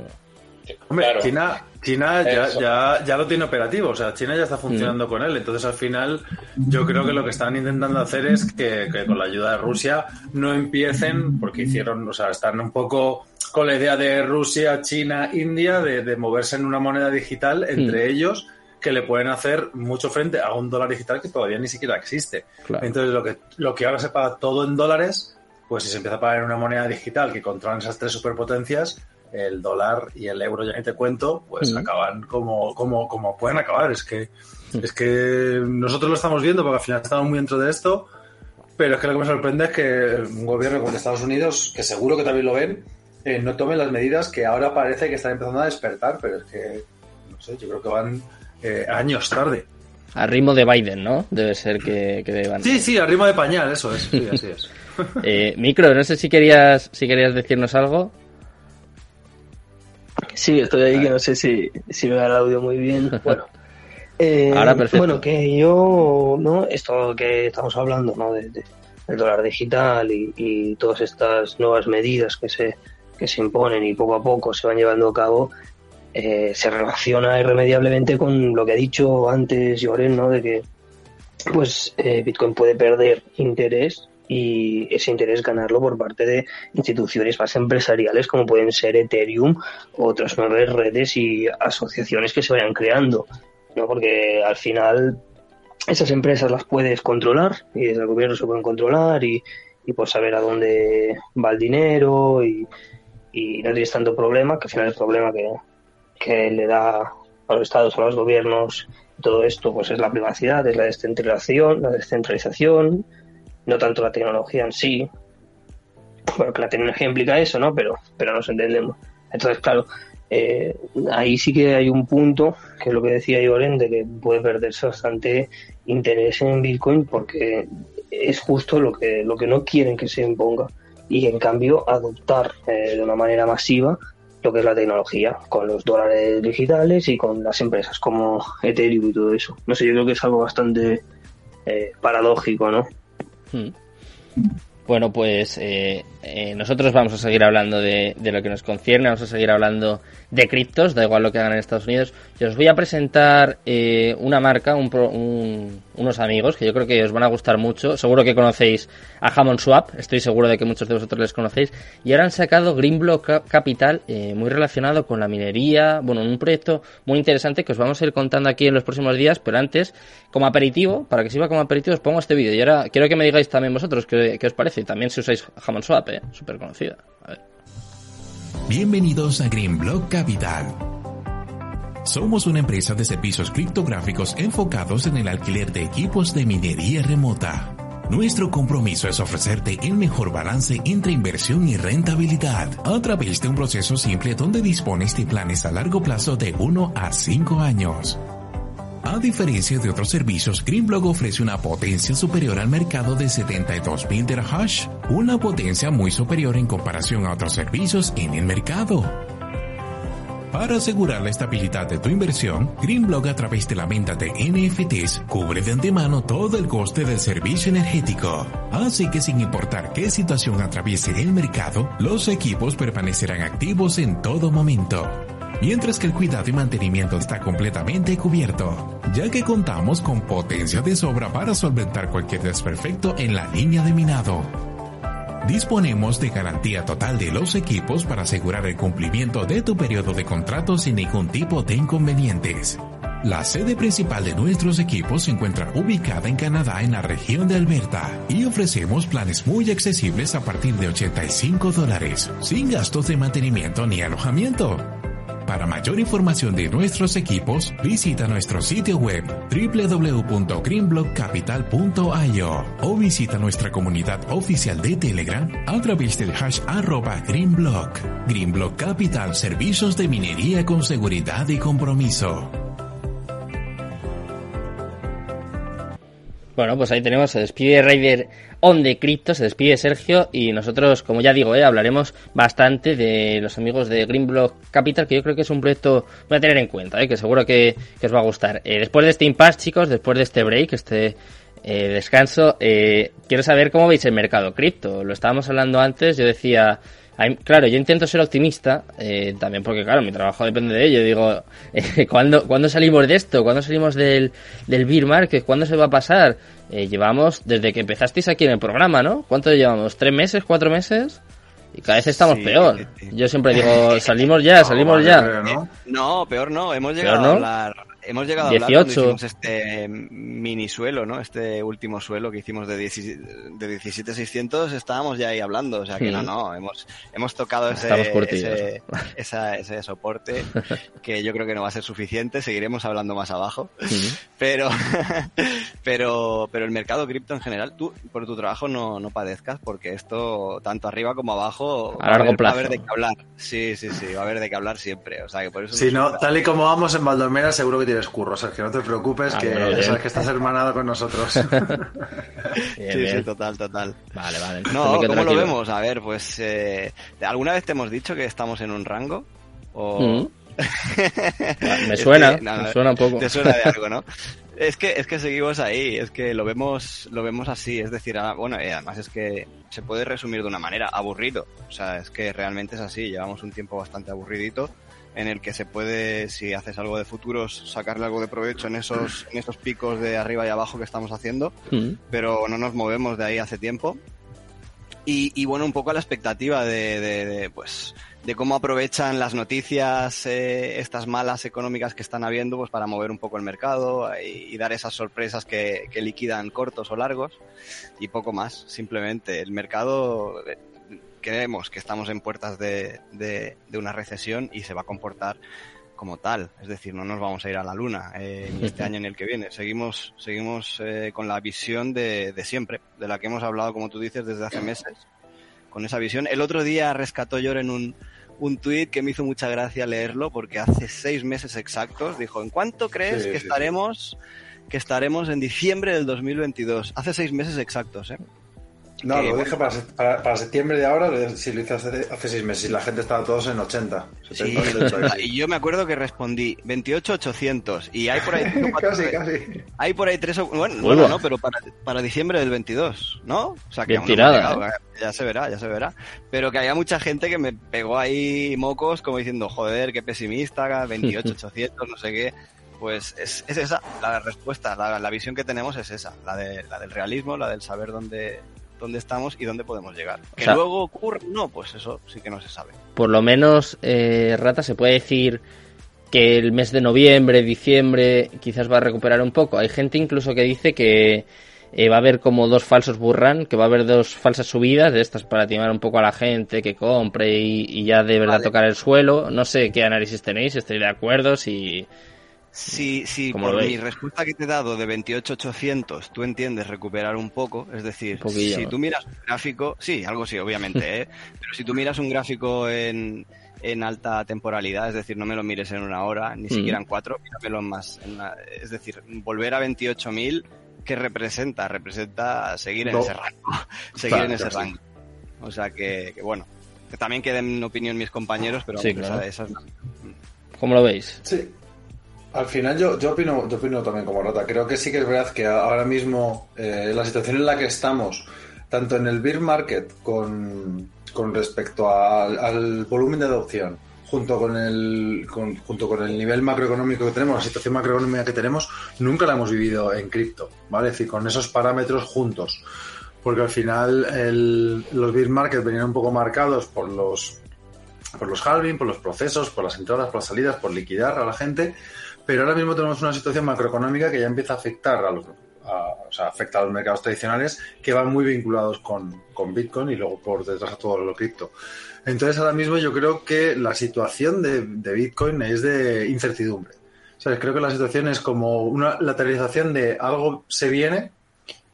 Hombre, Claro. China, China ya, ya, ya lo tiene operativo, o sea, China ya está funcionando con él, entonces al final yo creo que lo que están intentando hacer es que, que con la ayuda de Rusia no empiecen, porque hicieron, o sea, están un poco con la idea de Rusia, China, India, de, de moverse en una moneda digital entre ellos, que le pueden hacer mucho frente a un dólar digital que todavía ni siquiera existe. Entonces, lo que, lo que ahora se paga todo en dólares, pues si se empieza a pagar en una moneda digital que controlan esas tres superpotencias, el dólar y el euro, ya ni te cuento, pues acaban como, como, como pueden acabar. Es que, es que nosotros lo estamos viendo porque al final estamos muy dentro de esto, pero es que lo que me sorprende es que un gobierno como Estados Unidos, que seguro que también lo ven, eh, no tomen las medidas que ahora parece que están empezando a despertar, pero es que, no sé, yo creo que van eh, años tarde. A ritmo de Biden, ¿no? Debe ser que, que deban. Sí, sí, a ritmo de pañal, eso es. Sí, así es. eh, Micro, no sé si querías, si querías decirnos algo. Sí, estoy ahí que no sé si, si me da el audio muy bien. Bueno, eh, Ahora perfecto. Bueno, que yo, ¿no? Esto que estamos hablando, ¿no? De, de del dólar digital y, y, todas estas nuevas medidas que se, que se imponen y poco a poco se van llevando a cabo, eh, se relaciona irremediablemente con lo que ha dicho antes Lloren, ¿no? De que pues eh, Bitcoin puede perder interés y ese interés ganarlo por parte de instituciones más empresariales como pueden ser Ethereum o otras nuevas redes y asociaciones que se vayan creando, ¿no? Porque al final esas empresas las puedes controlar y desde el gobierno se pueden controlar y, y pues saber a dónde va el dinero y, y no tienes tanto problema, que al final el problema que, que le da a los estados, a los gobiernos, todo esto, pues es la privacidad, es la descentralización, la descentralización, no tanto la tecnología en sí. Bueno, que la tecnología implica eso, ¿no? Pero, pero nos entendemos. Entonces, claro, eh, ahí sí que hay un punto, que es lo que decía Ioren, de que puede perderse bastante interés en Bitcoin porque es justo lo que, lo que no quieren que se imponga. Y en cambio, adoptar eh, de una manera masiva lo que es la tecnología, con los dólares digitales y con las empresas como Ethereum y todo eso. No sé, yo creo que es algo bastante eh, paradójico, ¿no? Hmm. Bueno, pues eh, eh, nosotros vamos a seguir hablando de, lo que nos concierne, vamos a seguir hablando de criptos, da igual lo que hagan en Estados Unidos. Yo os voy a presentar eh, una marca, un, un, unos amigos que yo creo que os van a gustar mucho. Seguro que conocéis a Hammond Swap, estoy seguro de que muchos de vosotros les conocéis. Y ahora han sacado Greenblock Capital, eh, muy relacionado con la minería, bueno, un proyecto muy interesante que os vamos a ir contando aquí en los próximos días, pero antes, como aperitivo, para que sirva como aperitivo, os pongo este vídeo. Y ahora quiero que me digáis también vosotros qué, qué os parece. También si usáis Hammond Swap, eh, súper conocida. Bienvenidos a Greenblock Capital. Somos una empresa de servicios criptográficos enfocados en el alquiler de equipos de minería remota. Nuestro compromiso es ofrecerte el mejor balance entre inversión y rentabilidad a través de un proceso simple donde dispones de planes a largo plazo de 1 a 5 años. A diferencia de otros servicios, Greenblock ofrece una potencia superior al mercado de 72.000 terahash, una potencia muy superior en comparación a otros servicios en el mercado. Para asegurar la estabilidad de tu inversión, Greenblock a través de la venta de NFTs cubre de antemano todo el coste del servicio energético. Así que sin importar qué situación atraviese el mercado, los equipos permanecerán activos en todo momento mientras que el cuidado y mantenimiento está completamente cubierto, ya que contamos con potencia de sobra para solventar cualquier desperfecto en la línea de minado. Disponemos de garantía total de los equipos para asegurar el cumplimiento de tu periodo de contrato sin ningún tipo de inconvenientes. La sede principal de nuestros equipos se encuentra ubicada en Canadá en la región de Alberta y ofrecemos planes muy accesibles a partir de 85 dólares, sin gastos de mantenimiento ni alojamiento. Para mayor información de nuestros equipos, visita nuestro sitio web www.greenblockcapital.io o visita nuestra comunidad oficial de Telegram a través del hash arroba greenblock. Greenblock Capital, servicios de minería con seguridad y compromiso. Bueno, pues ahí tenemos, se despide Raider On de Crypto, se despide Sergio y nosotros, como ya digo, eh, hablaremos bastante de los amigos de Greenblock Capital, que yo creo que es un proyecto voy a tener en cuenta, eh, que seguro que, que, os va a gustar. Eh, después de este impasse, chicos, después de este break, este eh, descanso, eh, quiero saber cómo veis el mercado cripto. Lo estábamos hablando antes, yo decía... Claro, yo intento ser optimista, eh, también porque, claro, mi trabajo depende de ello. Digo, eh, ¿cuándo, ¿cuándo, salimos de esto? ¿Cuándo salimos del, del beer market? ¿Cuándo se va a pasar? Eh, llevamos, desde que empezasteis aquí en el programa, ¿no? ¿Cuánto llevamos? ¿Tres meses? ¿Cuatro meses? Y cada vez estamos sí, peor. Yo siempre digo, salimos ya, salimos no, ya. No, no, peor no. Hemos llegado no? a hablar hemos llegado a hablar cuando hicimos este mini suelo, ¿no? Este último suelo que hicimos de, 17, de 17600, estábamos ya ahí hablando, o sea que no, no, hemos, hemos tocado ese, ese, soporte que yo creo que no va a ser suficiente, seguiremos hablando más abajo, pero, pero, pero el mercado cripto en general, tú por tu trabajo no, no padezcas porque esto, tanto arriba como abajo, a largo plazo. va a haber de qué hablar. Sí, sí, sí, va a haber de qué hablar siempre, o sea que por eso... Si no, tal y como vamos en Valdomera, seguro que tienes curro, Sergio, no te preocupes, ah, que sabes que estás hermanado con nosotros. sí, sí, total, total. Vale, vale. No, ¿cómo lo vemos? A ver, pues, eh, ¿alguna vez te hemos dicho que estamos en un rango? O... Mm. me suena, me suena un poco. Te suena de algo, ¿no? Es que, es que seguimos ahí, es que lo vemos, lo vemos así, es decir, ah, bueno, y además es que se puede resumir de una manera, aburrido. O sea, es que realmente es así, llevamos un tiempo bastante aburridito en el que se puede, si haces algo de futuros, sacarle algo de provecho en esos, en esos picos de arriba y abajo que estamos haciendo, mm. pero no nos movemos de ahí hace tiempo. Y, y bueno, un poco a la expectativa de, de, pues, de cómo aprovechan las noticias, eh, estas malas económicas que están habiendo, pues para mover un poco el mercado y, y dar esas sorpresas que, que, liquidan cortos o largos y poco más. Simplemente el mercado creemos que estamos en puertas de, de, una recesión y se va a comportar como tal. Es decir, no nos vamos a ir a la luna eh, este año ni el que viene. Seguimos, seguimos eh, con la visión de, de, siempre, de la que hemos hablado, como tú dices, desde hace meses. Con esa visión. El otro día rescató Yor en un, un tuit que me hizo mucha gracia leerlo porque hace seis meses exactos dijo, ¿en cuánto crees que estaremos que estaremos en diciembre del 2022? Hace seis meses exactos, ¿eh? No, lo dije para, para, septiembre de ahora, si lo hice hace, hace, seis meses y la gente estaba todos en 80. sí, y yo me acuerdo que respondí 28,800 y hay por ahí... casi, casi. Hay por ahí tres... Bueno, bueno no, pero para, para, diciembre del 22, ¿no? O sea, que tirada, ¿eh? ya se verá, ya se verá. Pero que había mucha gente que me pegó ahí mocos como diciendo, joder, qué pesimista, 28,800, no sé qué pues es, es, esa la respuesta, la, la, visión que tenemos es esa, la, de, la del realismo, la del saber dónde, dónde estamos y dónde podemos llegar. Que luego ocurre, no, pues eso sí que no se sabe. Por lo menos, eh, Rata, se puede decir que el mes de noviembre, diciembre, quizás va a recuperar un poco. Hay gente incluso que dice que eh, va a haber como dos falsos burran, que va a haber dos falsas subidas de estas para timar un poco a la gente que compre y, ya de verdad tocar el suelo. No sé qué análisis tenéis, estoy de acuerdo, si si, si por mi respuesta que te he dado de 28.800 tú entiendes recuperar un poco, es decir, si tú miras un gráfico, sí, algo sí, obviamente, ¿eh? pero si tú miras un gráfico en, en alta temporalidad, es decir, no me lo mires en una hora, ni siquiera en cuatro, míramelo más. es decir, volver a 28.000, ¿qué representa? Representa seguir en ese rango. seguir en ese rango. O sea que, que, bueno, que también queden opinión mis compañeros, pero sí, claro. esa, esa es ¿Cómo lo veis? Sí, al final yo, yo, opino, yo opino también como Rota. Creo que sí que es verdad que ahora mismo eh, la situación en la que estamos, tanto en el beer market con, con respecto al, volumen de adopción, junto con el junto con el nivel macroeconómico que tenemos, la situación macroeconómica que tenemos, nunca la hemos vivido en cripto, ¿vale? Es decir, con esos parámetros juntos. Porque al final el, los beer market venían un poco marcados por los por los halving, por los procesos, por las entradas, por las salidas, por liquidar a la gente pero ahora mismo tenemos una situación macroeconómica que ya empieza a afectar a los, o sea, afecta a los mercados tradicionales que van muy vinculados con, con Bitcoin y luego por detrás a todo lo cripto. Entonces ahora mismo yo creo que la situación de, de Bitcoin es de incertidumbre. O sea, creo que la situación es como una lateralización de algo se viene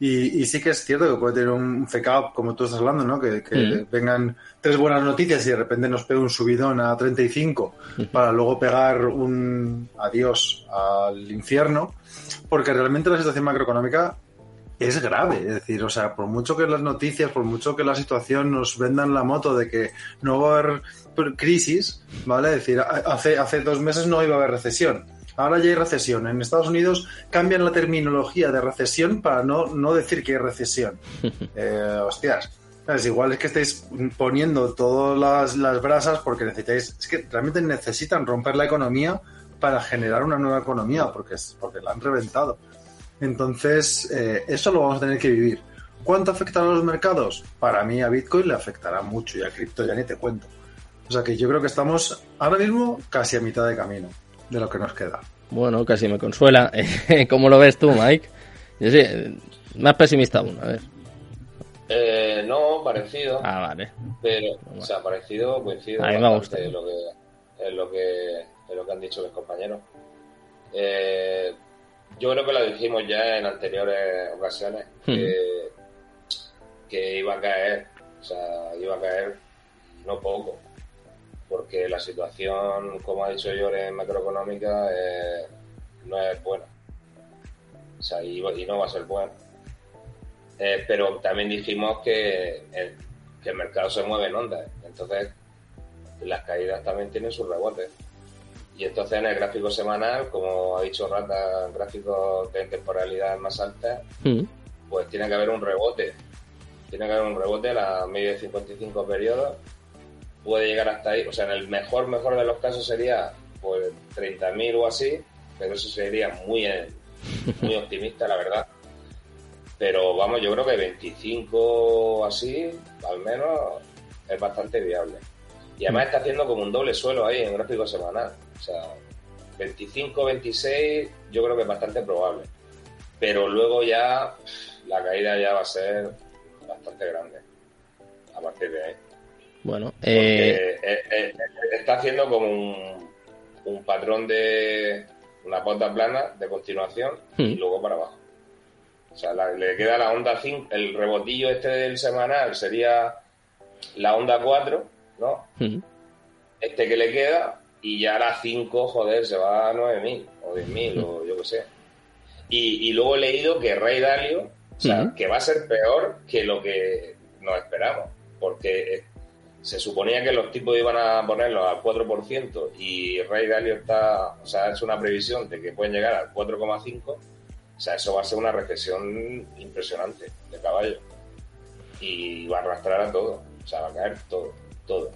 y, sí que es cierto que puede tener un fake como tú estás hablando, ¿no? Que, que vengan tres buenas noticias y de repente nos pega un subidón a 35 para luego pegar un adiós al infierno, porque realmente la situación macroeconómica es grave. Es decir, o sea, por mucho que las noticias, por mucho que la situación nos vendan la moto de que no va a haber crisis, ¿vale? Es decir, hace, hace dos meses no iba a haber recesión Ahora ya hay recesión. En Estados Unidos cambian la terminología de recesión para no, no decir que hay recesión. Eh, hostias. Es igual es que estáis poniendo todas las, brasas porque necesitáis, es que realmente necesitan romper la economía para generar una nueva economía porque, es, porque la han reventado. Entonces, eh, eso lo vamos a tener que vivir. ¿Cuánto afectará a los mercados? Para mí a Bitcoin le afectará mucho y a cripto ya ni te cuento. O sea que yo creo que estamos ahora mismo casi a mitad de camino de lo que nos queda. Bueno, casi me consuela. ¿Cómo lo ves tú, Mike? Yo sí, más pesimista aún, a ver. Eh, no, parecido. Ah, vale. Pero, o sea, parecido, coincido. A mí me gusta. Lo que, en lo que, lo que han dicho mis compañeros. Eh, yo creo que lo dijimos ya en anteriores ocasiones, que, que iba a caer, o sea, iba a caer no poco, porque la situación, como ha dicho en macroeconómica, eh, no es buena. O sea, y, y no va a ser buena. Eh, pero también dijimos que el, que el mercado se mueve en ondas. Entonces, las caídas también tienen sus rebotes. Y entonces en el gráfico semanal, como ha dicho Rata, gráfico de temporalidad más alta, Mm. pues tiene que haber un rebote. Tiene que haber un rebote a la media de 55 periodos. Puede llegar hasta ahí. O sea, en el mejor, mejor de los casos sería pues 30.000 o así, pero eso sería muy, eh, muy optimista, la verdad. Pero vamos, yo creo que 25 o así, al menos, es bastante viable. Y además está haciendo como un doble suelo ahí en gráfico semanal. O sea, 25, 26, yo creo que es bastante probable. Pero luego ya la caída ya va a ser bastante grande. A partir de ahí. Bueno, eh, eh, eh, está haciendo como un, un patrón de una punta plana de continuación y Hmm. luego para abajo. O sea, la- le queda la onda 5, el rebotillo este del semanal sería la onda 4, ¿no? mm, Este que le queda y ya la 5, joder, se va a 9.000 o 10.000 o yo qué sé. Y, y luego he leído que Rey Dalio, o sea, que va a ser peor que lo que nos esperamos, porque se suponía que los tipos iban a ponerlos al 4% y Rey Dalio está, o sea, ha hecho una previsión de que pueden llegar al 4,5%, o sea, eso va a ser una recesión impresionante de caballo y va a arrastrar a todo, o sea, va a caer todo, todo.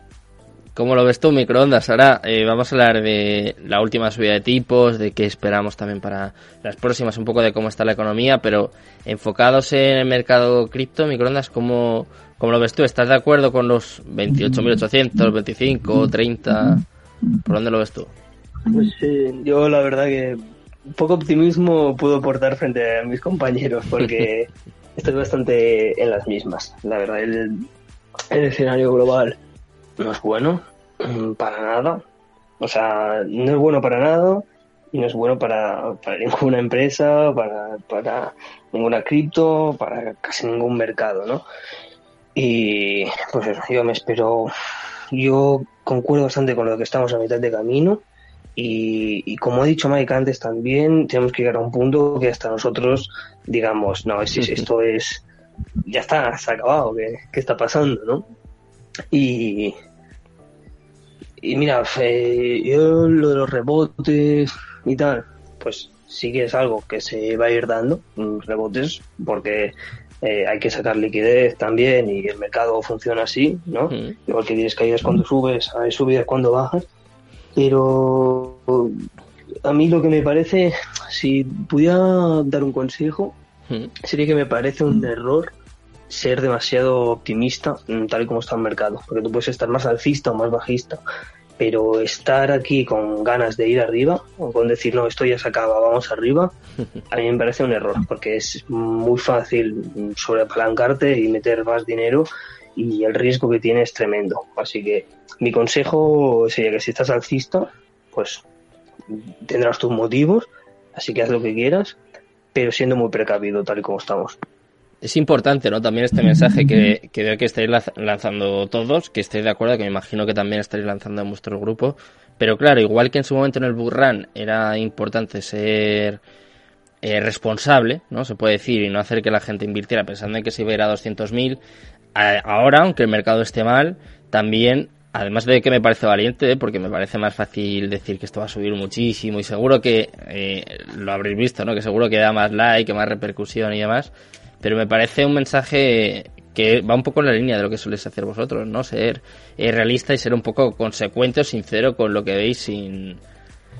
¿Cómo lo ves tú, microondas? Ahora eh, vamos a hablar de la última subida de tipos, de qué esperamos también para las próximas, un poco de cómo está la economía, pero enfocados en el mercado cripto, microondas, ¿cómo, cómo lo ves tú? ¿Estás de acuerdo con los 28.800, 25, 30? ¿Por dónde lo ves tú? Pues eh, yo la verdad que poco optimismo puedo aportar frente a mis compañeros porque estoy bastante en las mismas. La verdad, el, el escenario global no es bueno mm, para nada. O sea, no es bueno para nada y no es bueno para, para ninguna empresa, para, para ninguna cripto, para casi ningún mercado, ¿no? Y pues eso, yo me espero, yo concuerdo bastante con lo que estamos a mitad de camino. Y, y como ha dicho Mike antes también, tenemos que llegar a un punto que hasta nosotros digamos, no, es, es- esto es, ya está, se ha acabado, ¿qué, qué está pasando, no? Y, y mira, eh, yo lo de los rebotes y tal, pues sí que es algo que se va a ir dando, mm, rebotes, porque eh, hay que sacar liquidez también y el mercado funciona así, ¿no? Mm. Igual que tienes caídas cuando subes, hay subidas cuando bajas. Pero a mí lo que me parece, si pudiera dar un consejo, Mm. sería que me parece un error ser demasiado optimista mm, tal y como está el mercado. Porque tú puedes estar más alcista o más bajista, pero estar aquí con ganas de ir arriba o con decir, no, esto ya se acaba, vamos arriba, a mí me parece un error, porque es muy fácil sobreapalancarte y meter más dinero y el riesgo que tiene es tremendo. Así que mi consejo sería que si estás alcista, pues tendrás tus motivos, así que haz lo que quieras, pero siendo muy precavido tal y como estamos. Es importante, ¿no? También este mensaje que, que veo que estáis lanz- lanzando todos, que estáis de acuerdo, que me imagino que también estáis lanzando en vuestro grupo. Pero claro, igual que en su momento en el Burran era importante ser eh, responsable, ¿no? Se puede decir, y no hacer que la gente invirtiera pensando en que se iba a ir a 200.000. a- Ahora, aunque el mercado esté mal, también, además de que me parece valiente, porque me parece más fácil decir que esto va a subir muchísimo y seguro que eh, lo habréis visto, ¿no? Que seguro que da más like, más repercusión y demás. Pero me parece un mensaje que va un poco en la línea de lo que soléis hacer vosotros, ¿no? Ser eh, realista y ser un poco consecuente o sincero con lo que veis sin,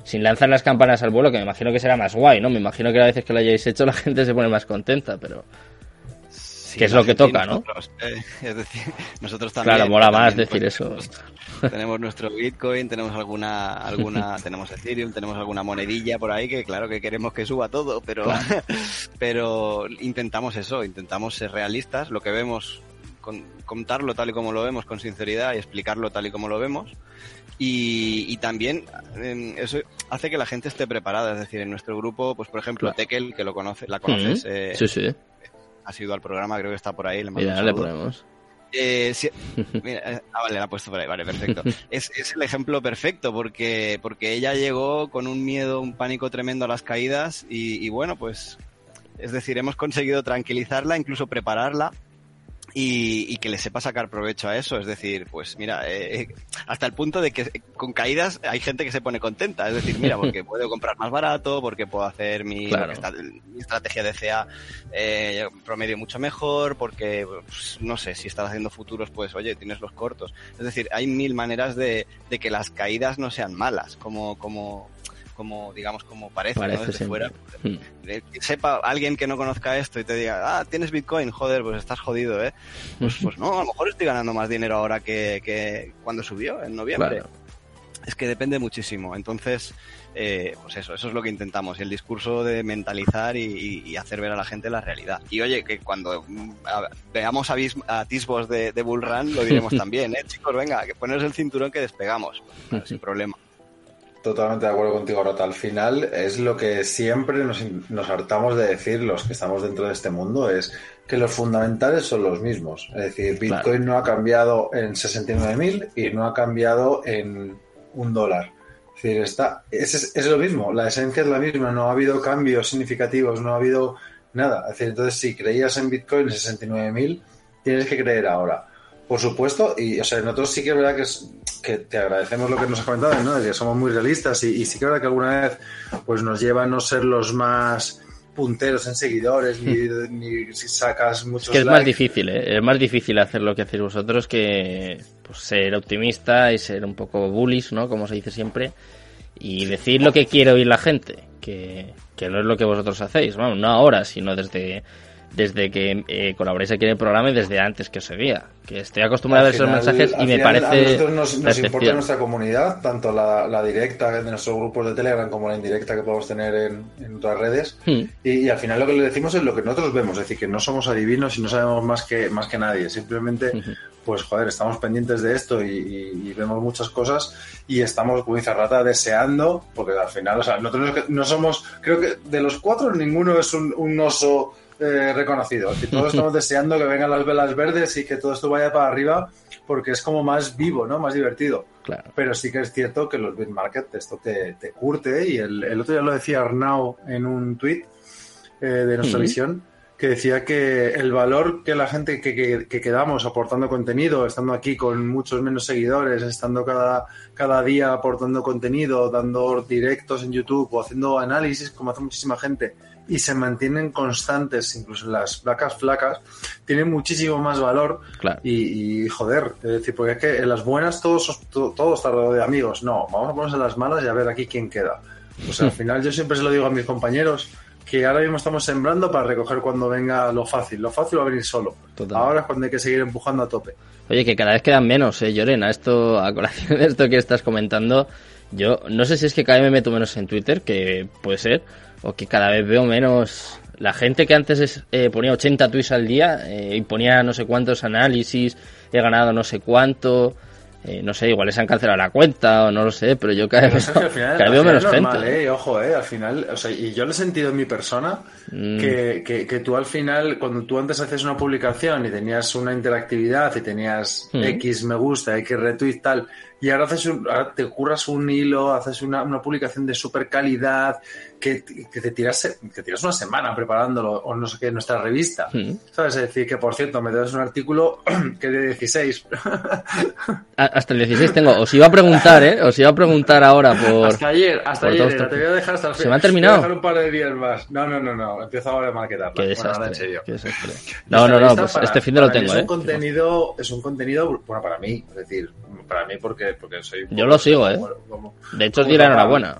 sin lanzar las campanas al vuelo, que me imagino que será más guay, ¿no? Me imagino que a veces que lo hayáis hecho la gente se pone más contenta, pero... que es lo que toca, ¿no? Eh, es decir, nosotros también. Claro, mola más pues, decir eso. Tenemos nuestro Bitcoin, tenemos alguna, alguna, tenemos Ethereum, tenemos alguna monedilla por ahí que claro que queremos que suba todo, pero, pero intentamos eso, intentamos ser realistas, lo que vemos, contarlo tal y como lo vemos con sinceridad y explicarlo tal y como lo vemos. Y, también em, eso hace que la gente esté preparada. Es decir, en nuestro grupo, pues por ejemplo, Tekel, que lo conoce, la conoces, eh, sí, sí. Ha sido al programa, creo que está por ahí. Le ya le ponemos. Eh, mira, eh, ah, vale, la ha puesto por ahí, vale, perfecto. Es, es, el ejemplo perfecto porque, porque ella llegó con un miedo, un pánico tremendo a las caídas y, y bueno, pues, es decir, hemos conseguido tranquilizarla, incluso prepararla y, que le sepa sacar provecho a eso. Es decir, pues mira, eh, hasta el punto de que con caídas hay gente que se pone contenta. Es decir, mira, porque puedo comprar más barato, porque puedo hacer mi, estrategia de CA eh, promedio mucho mejor, porque, pues, no sé, si estás haciendo futuros, pues oye, tienes los cortos. Es decir, hay mil maneras de, de que las caídas no sean malas, como, como, como digamos como parece, ¿no? desde fuera. Hmm. que sepa alguien que no conozca esto y te diga ah tienes bitcoin joder pues estás jodido eh pues, pues no a lo mejor estoy ganando más dinero ahora que, que cuando subió en noviembre es que depende muchísimo. Entonces eh, pues eso eso es lo que intentamos el discurso de mentalizar y, hacer ver a la gente la realidad. Y oye que cuando mm, veamos atisbos de, de bull run lo diremos también eh chicos venga que poneros el cinturón que despegamos. Sin problema Totalmente de acuerdo contigo, Rota. Al final es lo que siempre nos, nos, hartamos de decir los que estamos dentro de este mundo, es que los fundamentales son los mismos. Es decir, Bitcoin no ha cambiado en 69.000 y no ha cambiado en un dólar. Es decir, está, es, es, lo mismo, la esencia es la misma, no ha habido cambios significativos, no ha habido nada. Es decir, entonces si creías en Bitcoin en 69.000, tienes que creer ahora. Por supuesto, y o sea, nosotros sí que es verdad que, es, que te agradecemos lo que nos has comentado, ¿no? De que somos muy realistas y, sí que es verdad que alguna vez pues nos lleva a no ser los más punteros en seguidores, ni, si sacas muchos. Es que es más difícil, ¿eh? es más difícil hacer lo que hacéis vosotros que pues, ser optimista y ser un poco bullish, ¿no? Como se dice siempre, y decir lo que quiere oír la gente, que, que no es lo que vosotros hacéis, vamos, no ahora, sino desde desde que eh, colaboréis aquí en el programa y desde antes que os seguía. Que estoy acostumbrado a esos mensajes y me parece. A nosotros nos, importa nuestra comunidad, tanto la, directa de nuestros grupos de Telegram como la indirecta que podemos tener en, otras redes. Hmm. Y, al final lo que le decimos es lo que nosotros vemos, es decir, que no somos adivinos y no sabemos más que, más que nadie. Simplemente, pues joder, estamos pendientes de esto y, vemos muchas cosas y estamos, como dice Rata, deseando, porque al final, o sea, nosotros no somos, creo que de los cuatro ninguno es un, un oso eh, reconocido. Que todos estamos deseando que vengan las velas verdes y que todo esto vaya para arriba porque es como más vivo, ¿no? Más divertido. Claro. Pero sí que es cierto que los bit market esto te, te curte y el, otro día lo decía Arnau en un tweet eh, de nuestra visión que decía que el valor que la gente que, que, que, quedamos aportando contenido, estando aquí con muchos menos seguidores, estando cada, cada día aportando contenido, dando directos en YouTube o haciendo análisis como hace muchísima gente, y se mantienen constantes, incluso las placas flacas, tienen muchísimo más valor. Y, joder, es decir, porque es que en las buenas todos, todos están de amigos. No, vamos a ponerse en las malas y a ver aquí quién queda. Pues al final yo siempre se lo digo a mis compañeros que ahora mismo estamos sembrando para recoger cuando venga lo fácil. Lo fácil va a venir solo. Ahora es cuando hay que seguir empujando a tope. Oye, que cada vez quedan menos, eh, Llorena. Esto, a colación de esto que estás comentando, yo no sé si es que cada vez me meto menos en Twitter, que puede ser, o que cada vez veo menos la gente que antes eh, ponía 80 tweets al día eh, y ponía no sé cuántos análisis, he ganado no sé cuánto, eh, no sé, igual les han cancelado la cuenta o no lo sé, pero yo cada vez, veo menos gente. Eh, ojo, eh, al final, o sea, y yo lo he sentido en mi persona, mm. que, que, que, tú al final, cuando tú antes haces una publicación y tenías una interactividad y tenías mm. X me gusta, X retweet, tal, y ahora, haces ahora te curras un hilo, haces una, una publicación de super calidad, que, que, te tiras, que tiras una semana preparándolo, o no sé qué, en nuestra revista. ¿Sabes? Es decir, que por cierto, me das un artículo que de 16. hasta el 16 tengo. Os iba a preguntar, ¿eh? Os iba a preguntar ahora por. Hasta ayer, hasta ayer. Te voy a dejar hasta el. ¿Se me han terminado? Voy a dejar un par de días más. No, no, no, no. Empiezo ahora a maquetarla. Qué desastre. en serio. Qué desastre. No, no, no. Pues este fin de lo tengo, es ¿eh? Un contenido, es un contenido, bueno, para mí. Es decir, para mí porque, porque soy. Yo lo sigo, ¿eh? de hecho, os di la enhorabuena.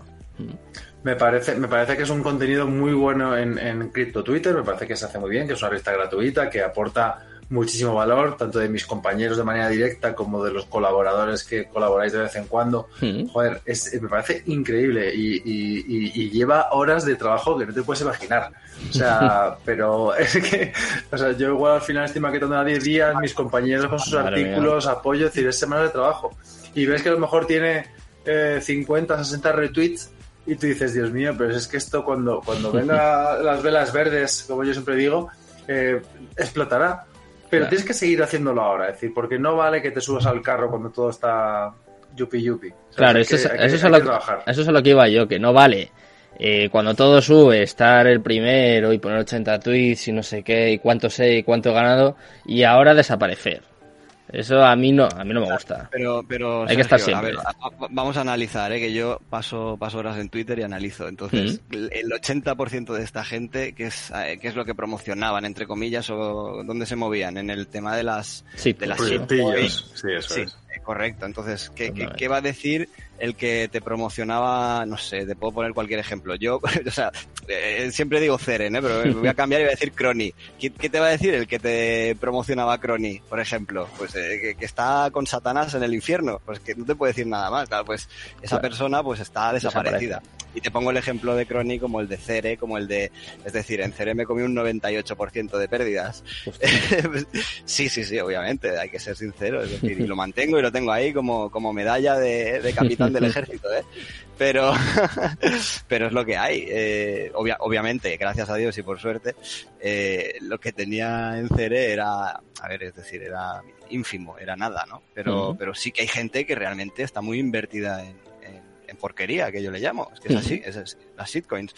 Me parece, me parece que es un contenido muy bueno en, en Crypto Twitter, me parece que se hace muy bien, que es una revista gratuita, que aporta muchísimo valor, tanto de mis compañeros de manera directa como de los colaboradores que colaboráis de vez en cuando. Mm. Joder, es, me parece increíble y, y- y- y lleva horas de trabajo que no te puedes imaginar. O sea, pero es que, o sea, yo igual al final estoy maquetando a 10 días, mis compañeros con sus Madre mía. artículos, apoyo, es decir, es semanas de trabajo. Y ves que a lo mejor tiene eh, 50, 60 retweets y tú dices, Dios mío, pero es que esto cuando, cuando venga las velas verdes, como yo siempre digo, eh, explotará. Pero Claro. tienes que seguir haciéndolo ahora, es decir, porque no vale que te subas al carro cuando todo está yupi yupi. Claro, eso que- es, que- eso es a lo eso es a lo que iba yo, que no vale. eh, cuando todo sube, estar el primero y poner 80 tweets y no sé qué, y cuánto sé y cuánto he ganado, y ahora desaparecer. Eso a mí no, a mí no me gusta. Pero, pero Hay que estar a ver, vamos a analizar, ¿eh? que yo paso, paso horas en Twitter y analizo. Entonces, el el 80% de esta gente, ¿qué es, eh, qué es lo que promocionaban, entre comillas, o dónde se movían? En el tema de las, Sí, de las Proyectillos. Sí, eso Sí, es. Eh, correcto. Entonces, ¿qué, qué, va a decir el que te promocionaba? No sé, te puedo poner cualquier ejemplo. Yo, o sea, eh, siempre digo Ceren, ¿eh? pero me voy a cambiar y voy a decir Crony. ¿Qué, qué te va a decir el que te promocionaba Crony, por ejemplo? Pues eh, que, que está con Satanás en el infierno. Pues que no te puede decir nada más. Claro, pues esa Claro. persona pues está desaparecida. Y te pongo el ejemplo de Crony como el de Cere, como el de... Es decir, en Cere me comí un 98% de pérdidas. sí, sí, sí, obviamente, hay que ser sincero, es decir, y lo mantengo y lo tengo ahí como, como medalla de, de capitán del ejército, ¿eh? Pero, pero es lo que hay. Eh, obvia- obviamente, gracias a Dios y por suerte, eh, lo que tenía en Cere era, a ver, es decir, era ínfimo, era nada, ¿no? Pero, pero sí que hay gente que realmente está muy invertida en porquería, que yo le llamo. Es que es así, es así, las shitcoins.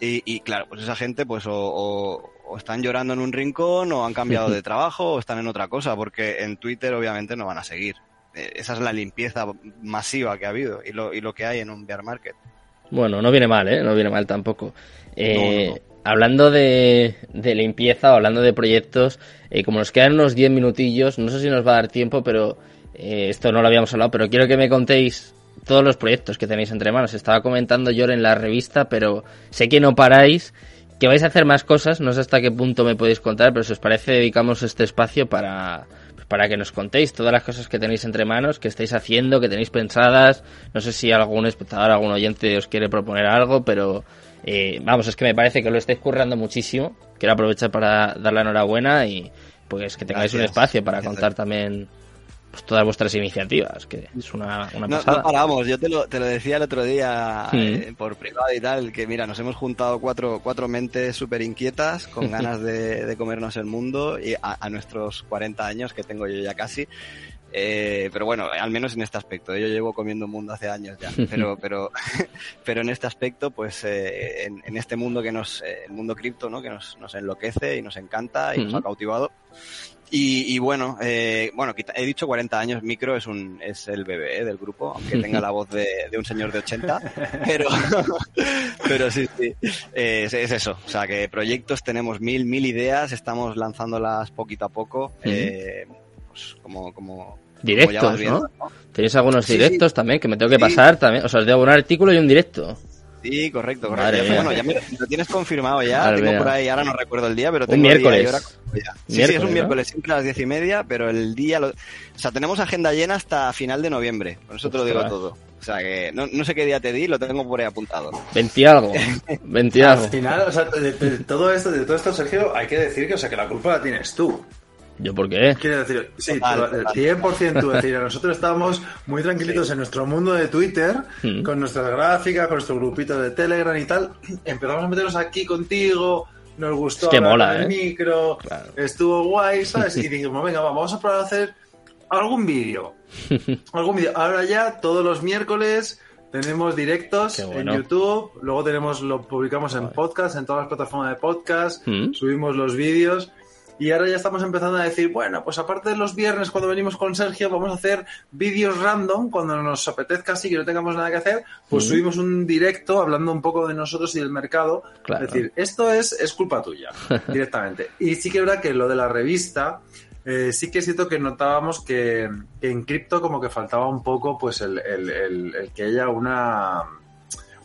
Y, y claro, pues esa gente pues o, o- o están llorando en un rincón o han cambiado de trabajo o están en otra cosa, porque en Twitter obviamente no van a seguir. Eh, Esa es la limpieza masiva que ha habido y lo, y lo que hay en un bear market. Bueno, no viene mal, ¿eh? No viene mal tampoco. Eh, No, no, Hablando de, de limpieza hablando de proyectos, eh, como nos quedan unos 10 minutillos, no sé si nos va a dar tiempo, pero eh, esto no lo habíamos hablado, pero quiero que me contéis todos los proyectos que tenéis entre manos. Estaba comentando yo en la revista, pero sé que no paráis, que vais a hacer más cosas, no sé hasta qué punto me podéis contar, pero si os parece dedicamos este espacio para, pues para que nos contéis todas las cosas que tenéis entre manos, que estáis haciendo, que tenéis pensadas. No sé si algún espectador, algún oyente os quiere proponer algo, pero eh, vamos, es que me parece que lo estáis currando muchísimo. Quiero aprovechar para dar la enhorabuena y pues que tengáis un espacio para contar también pues, todas vuestras iniciativas, que es una, una No, pasada. no paramos, yo te lo, te lo decía el otro día Mm. eh, por privado y tal, que mira, nos hemos juntado cuatro, cuatro mentes súper inquietas con ganas de, de comernos el mundo y a, a nuestros 40 años que tengo yo ya casi. Eh, pero bueno, al menos en este aspecto. Yo llevo comiendo mundo hace años ya. Pero, pero, pero en este aspecto, pues eh, en, en este mundo que nos, eh, el mundo cripto, ¿no? Que nos, nos enloquece y nos encanta y nos Ujú. ha cautivado. Y, y bueno, eh, bueno, he dicho 40 años, Micro es un es el bebé del grupo, aunque tenga la voz de, de un señor de 80, pero, pero sí, sí, eh, es, es eso. O sea, que proyectos tenemos mil, mil ideas, estamos lanzándolas poquito a poco, eh, pues como, como, Directos, viendo, ¿no? Tenéis algunos Sí, directos también que me tengo que Sí. pasar también. O sea, os debo un artículo y un directo. Sí, correcto, correcto. Madre Ya- bueno, ya me, lo tienes confirmado ya. Madre tengo mía. por ahí, ahora no recuerdo el día, pero Un tengo día y miércoles. hora confirmado ya. Sí, sí, es Miércoles, un ¿no? miércoles, siempre a las diez y media, pero el día... Lo... O sea, tenemos agenda llena hasta final de noviembre. Por eso te lo digo Ostras. todo. O sea, que no, no sé qué día te di, lo tengo por ahí apuntado. 20 y algo. 20 y Al algo. final, o sea, de, de todo esto, de todo esto, Sergio, hay que decir que, o sea, que la culpa la tienes tú. ¿Yo por qué? Quiero decir, sí, Total, total. 100% tú, es decir, nosotros estábamos muy tranquilitos en nuestro mundo de Twitter, Mm. con nuestras gráficas, con nuestro grupito de Telegram y tal. Empezamos a meternos aquí contigo, nos gustó Es que mola, el ¿eh? micro, Claro. estuvo guay, ¿sabes? Y dijimos, venga, va, vamos a probar a hacer algún vídeo. algún vídeo. Ahora ya, todos los miércoles... Tenemos directos bueno. en YouTube, luego tenemos lo publicamos en podcast, en todas las plataformas de podcast, Mm. subimos los vídeos y ahora ya estamos empezando a decir, bueno, pues aparte de los viernes cuando venimos con Sergio, vamos a hacer vídeos random cuando nos apetezca así que no tengamos nada que hacer, pues subimos un directo hablando un poco de nosotros y del mercado. Claro. Es decir, esto es, es culpa tuya, directamente. Y sí que es verdad que lo de la revista, eh, sí que es cierto que notábamos que, que en cripto como que faltaba un poco pues el, el- el- el que haya una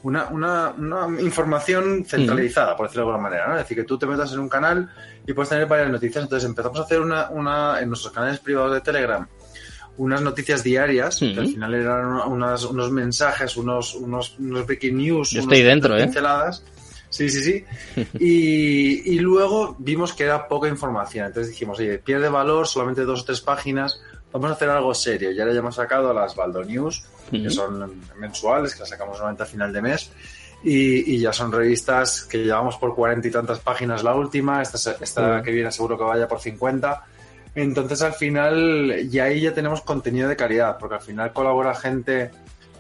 una, una, una información centralizada, por decirlo de alguna manera, ¿no? Es decir, que tú te metas en un canal y puedes tener varias noticias. Entonces empezamos a hacer una, una en nuestros canales privados de Telegram unas noticias diarias, que al final eran unas, unos mensajes, unos, unos, unos breaking news, Yo unos estoy dentro, ¿eh? pinceladas. Sí, sí, sí. Y, y luego vimos que era poca información. Entonces dijimos, oye, pierde valor, solamente dos o tres páginas, vamos a hacer algo serio. Y ahora ya hemos sacado las Baldo News, que son mensuales, que las sacamos normalmente a final de mes. Y, y ya son revistas que llevamos por cuarenta y tantas páginas la última, esta, esta que viene seguro que vaya por 50. Entonces al final ya ahí ya tenemos contenido de calidad, porque al final colabora gente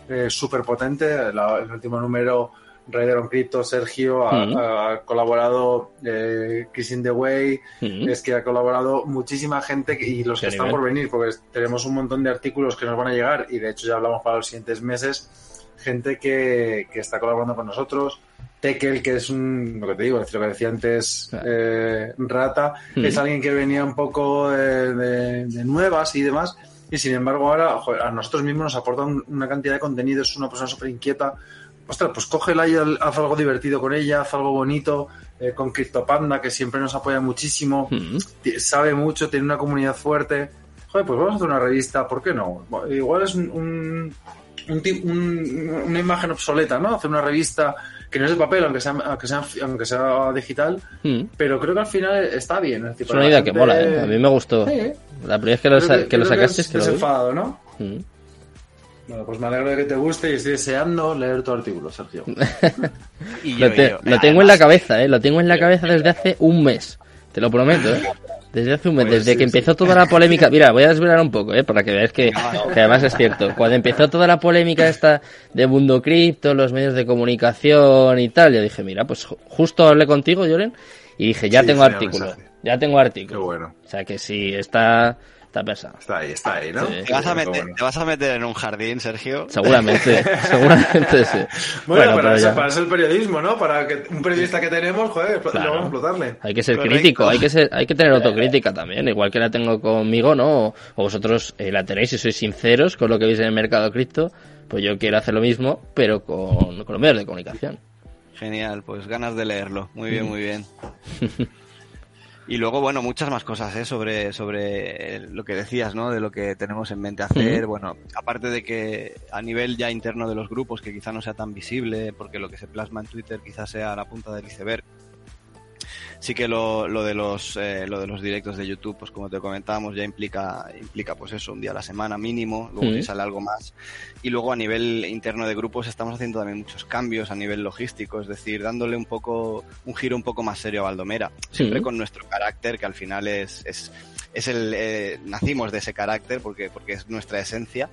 eh, súper potente. El último número, Raider on Crypto, Sergio, ha, ha colaborado eh, Chris in the Way, es que ha colaborado muchísima gente y los que están nivel. por venir, porque tenemos un montón de artículos que nos van a llegar y de hecho ya hablamos para los siguientes meses, gente que, que está colaborando con nosotros. Tekel, que es un, lo que te digo, es lo que decía antes, eh, Rata, Mm. es alguien que venía un poco de, de- de nuevas y demás, y sin embargo ahora joder, a nosotros mismos nos aporta un- una cantidad de contenido, es una persona súper inquieta. Ostras, pues cógela y haz algo divertido con ella, haz algo bonito, eh, con CryptoPanda, que siempre nos apoya muchísimo, Mm. ti- sabe mucho, tiene una comunidad fuerte. Joder, pues vamos a hacer una revista, ¿por qué no? Igual es un, un- un un- una imagen obsoleta, ¿no? Hacer una revista que no es de papel, aunque sea, aunque sea, aunque sea digital, Mm. pero creo que al final está bien. Es, una idea que mola, ¿eh? A mí me gustó. Sí, La primera vez que lo, que- que lo creo sacaste es que lo vi. desenfadado, ¿no? Mm. Bueno, pues me alegro de que te guste y estoy deseando leer tu artículo, Sergio. Y Lo, yo, te- y yo. lo tengo en la cabeza, ¿eh? Lo tengo en la cabeza desde hace un mes. Te lo prometo, ¿eh? Desde hace un mes, Pues desde sí, que sí. empezó toda la polémica. Mira, voy a desvelar un poco, ¿eh? Para que veáis que, que además es cierto. Cuando empezó toda la polémica esta de Mundo Cripto, los medios de comunicación y tal, yo dije, mira, pues ju- justo hablé contigo, Lloren, y dije, ya Sí, tengo artículo. mensaje. Ya tengo Qué artículo. bueno. O sea que sí, está, está pesado. Está ahí, está ahí, ¿no? Sí. ¿Te vas, a meter, bueno. ¿Te vas a meter en un jardín, Sergio? Seguramente, seguramente sí. Bueno, para, pero eso, para eso el periodismo, ¿no? Para que un periodista que tenemos, joder, Claro. luego explotarle. Hay que ser Correcto. crítico, hay que ser, hay que tener autocrítica también, igual que la tengo conmigo, ¿no? O, o vosotros eh, la tenéis si sois sinceros con lo que veis en el mercado cripto, pues yo quiero hacer lo mismo, pero con, con los medios de comunicación. Genial, pues ganas de leerlo. Muy bien, muy bien. Y luego, bueno, muchas más cosas ¿eh? sobre, sobre lo que decías, ¿no? De lo que tenemos en mente hacer. Bueno, aparte de que a nivel ya interno de los grupos, que quizá no sea tan visible, porque lo que se plasma en Twitter quizás sea la punta del iceberg. Sí que lo, lo de los eh, lo de los directos de YouTube, pues como te comentábamos, ya implica implica pues eso, un día a la semana mínimo, luego Mm. si sale algo más. Y luego a nivel interno de grupos estamos haciendo también muchos cambios a nivel logístico, es decir, dándole un poco un giro un poco más serio a Valdomera, siempre Mm. con nuestro carácter que al final es es, es el eh, nacimos de ese carácter porque porque es nuestra esencia.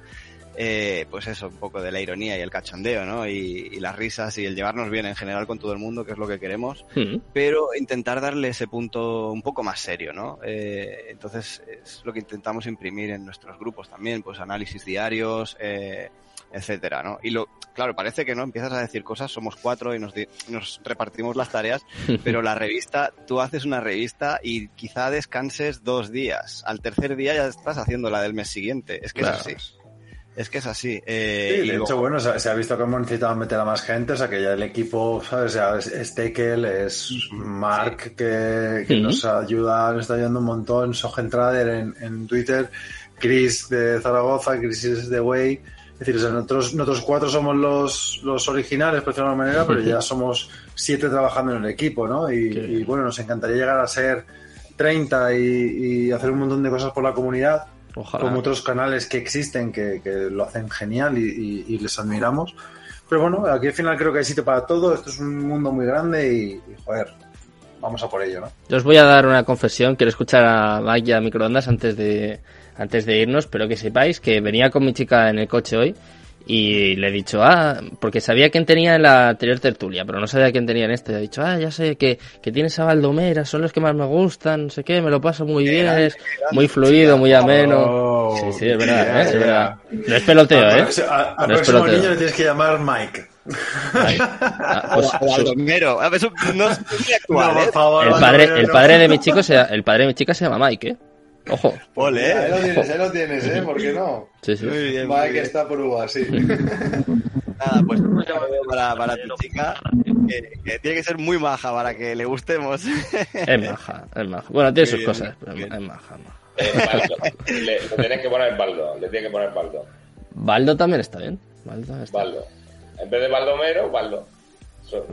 Eh, pues eso, un poco de la ironía y el cachondeo, ¿no? Y, y las risas y el llevarnos bien en general con todo el mundo, que es lo que queremos Mm. pero intentar darle ese punto un poco más serio, ¿no? Eh, entonces es lo que intentamos imprimir en nuestros grupos también, pues análisis diarios, eh, etcétera, ¿no? Y lo, claro, parece que no empiezas a decir cosas, somos cuatro y nos, di- nos repartimos las tareas, pero la revista, tú haces una revista y quizá descanses dos días, al tercer día ya estás haciendo la del mes siguiente, es que Claro. es así. Es que es así. Eh, Sí, y de luego- hecho, bueno, se, se ha visto que hemos necesitado meter a más gente, o sea, que ya el equipo, ¿sabes? O sea, es, es Tekel, es Mark, que, que Sí. nos ayuda, nos está ayudando un montón, Sogen Trader en, en Twitter, Chris de Zaragoza, Chris is the Way. Es decir, o sea, nosotros, nosotros cuatro somos los, los originales, por decirlo de alguna manera, pero ya somos siete trabajando en el equipo, ¿no? Y, y, bueno, nos encantaría llegar a ser 30 y, y hacer un montón de cosas por la comunidad Ojalá. como otros canales que existen que, que lo hacen genial y, y- y les admiramos. Pero bueno, aquí al final creo que hay sitio para todo. Esto es un mundo muy grande y, y, joder, vamos a por ello, ¿no? Yo os voy a dar una confesión, quiero escuchar a Mike y a Microondas antes de, antes de irnos, pero que sepáis que venía con mi chica en el coche hoy y le he dicho, ah, porque sabía quién tenía en la anterior tertulia, pero no sabía quién tenía en este. Le he dicho, ah, ya sé que, que tienes a Baldomera, son los que más me gustan, no sé qué, me lo paso muy bien, es muy fluido, muy ameno. Oh, sí, sí, es verdad, yeah, ¿eh? es yeah. verdad. No es peloteo, ¿eh? a- Al No es próximo peloteo. niño le tienes que llamar Mike. Ah, pues, O Baldomero. A ver, eso no es muy actual, No, ¿eh? por favor, el no, padre, no, el no. padre de mi chico se, el padre de mi chica se llama Mike, ¿eh? Ojo. Ole, Ahí lo ¿eh? tienes, ahí lo tienes, ¿eh? ¿Por qué no? Sí, sí. Muy bien, muy Mike bien. está por uvas, sí. Nada, pues un para, para tu chica, que, que tiene que ser muy maja para que le gustemos. Es maja, es maja. Bueno, tiene sus bien, cosas, pero es maja. Eh, Baldo. Le, le tienes que poner Baldo. Le tienes que poner Baldo. Baldo también está bien. Baldo está Baldo. En vez de Baldomero, Baldo.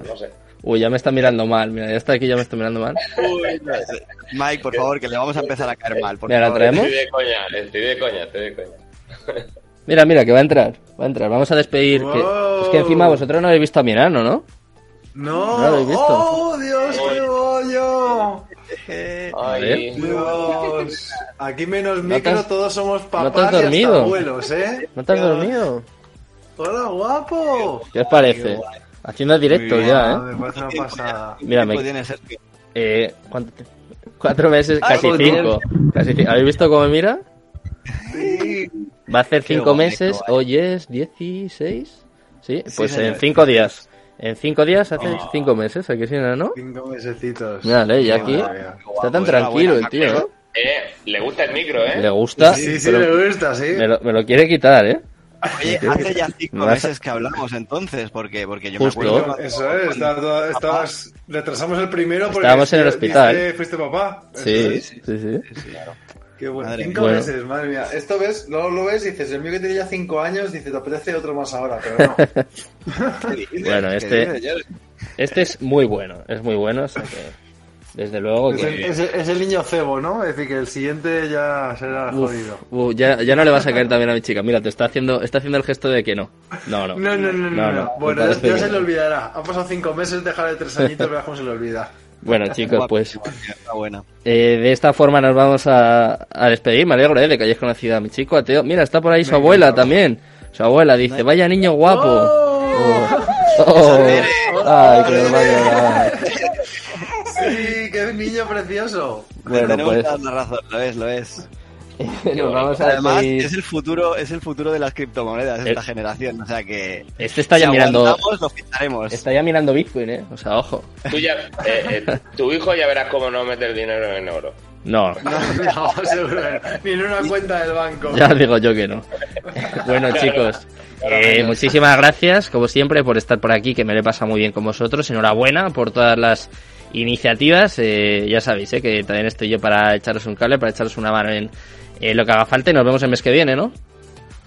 No sé. Uy, ya me está mirando mal. Mira, ya está aquí, ya me está mirando mal. Uy, no, Mike, por favor, que le vamos a empezar a caer mal. por Mira, la traemos. Estoy de coña, estoy de coña, estoy de coña. Mira, mira, que va a entrar. Va a entrar. Vamos a despedir. que-. Es que encima vosotros no habéis visto a mi enano, ¿no? No, ¿No lo habéis visto? ¡Oh, Dios, qué bollo! Ay, Dios. Aquí menos ¿No micro, has- todos somos no te papás has y hasta dormido? abuelos, ¿eh? ¿No te has dormido? Hola, guapo. ¿Qué os parece? Haciendo directos Muy ya, ¿eh? Me pasada. Mira, ¿Qué me-? Eh, ¿cuánto te- Cuatro meses, Ay, casi cinco. Casi cinco. ¿Habéis visto cómo mira? Sí. Va a hacer cinco bonito, meses. vaya. Hoy es 16. Sí, pues en cinco días. En cinco días hace cinco meses, ¿a que sí, no? Cinco mesecitos. Mírale, y aquí Madre mía. está tan Guapo, tranquilo el tío, ¿eh? eh, le gusta el micro, ¿eh? Le gusta, Sí, sí, le gusta, sí. me lo, me lo quiere quitar, ¿eh? Oye, hace ya cinco meses que hablamos entonces, porque, porque yo Justo. me acuerdo cuando- Eso es, está- está- estabas, retrasamos el primero porque Estábamos en el fuiste- hospital. fuiste papá. Sí, sí, sí. Qué bueno. Madre cinco meses, madre mía. Esto ves, luego lo ves y dices, el mío que tiene ya cinco años, dice, te apetece otro más ahora, pero no. Bueno, ¿Qué este- Este es muy bueno, es muy bueno, o sea que, desde luego es, el, que... es el- es el niño cebo, ¿no? Es decir, que el siguiente ya será Uf, jodido. uf, ya, ya no le vas a caer también a mi chica. Mira, te está haciendo, está haciendo el gesto de que no. No, no. No, no, no, no. no, Bueno, ya, se le olvidará. Han pasado cinco meses, déjale tres añitos, veas cómo se le olvida. Bueno, chicos, pues Está buena. eh, de esta forma nos vamos a, a despedir. Me alegro eh, de que hayáis conocido a mi chico, a Teo. Mira, está por ahí su abuela también. Su abuela dice, vaya niño guapo. ¡Oh! Oh. Ay, que nos va a llorar. Sí, qué niño precioso. Bueno, Tenemos pues toda la razón, lo es, lo es. nos vamos a Además, es el futuro, es el futuro de las criptomonedas, esta Eh. generación. O sea que Este está ya si mirando, lo ficharemos. está ya mirando Bitcoin, eh. O sea, ojo. Tú ya, eh, eh, tu hijo ya verás cómo no meter dinero en oro. No, No, no, seguro. Ni en una cuenta del banco. Ya digo yo que no. Bueno, chicos, eh, muchísimas gracias, como siempre, por estar por aquí, que me le pasa muy bien con vosotros. Enhorabuena por todas las iniciativas. eh, ya sabéis, eh, que también estoy yo para echaros un cable, para echaros una mano en eh, lo que haga falta. Y nos vemos el mes que viene, ¿no?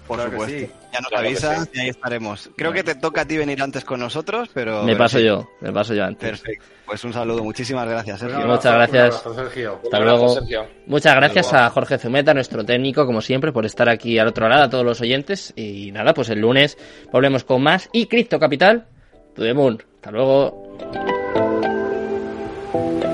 Por Claro que supuesto. sí. Ya nos Claro avisas sí. y ahí estaremos. Creo que te toca a ti venir antes con nosotros, pero. me pero paso sí. yo, me paso yo antes. Perfecto. Pues un saludo. Muchísimas gracias, Sergio. abrazo, Muchas gracias. abrazo, Sergio. Hasta abrazo, luego. Sergio. Muchas gracias Hasta luego. a Jorge Zumeta, nuestro técnico, como siempre, por estar aquí al otro lado, a todos los oyentes. Y nada, pues el lunes volvemos con más. Y Cripto Capital, to the moon. Hasta luego. Thank you.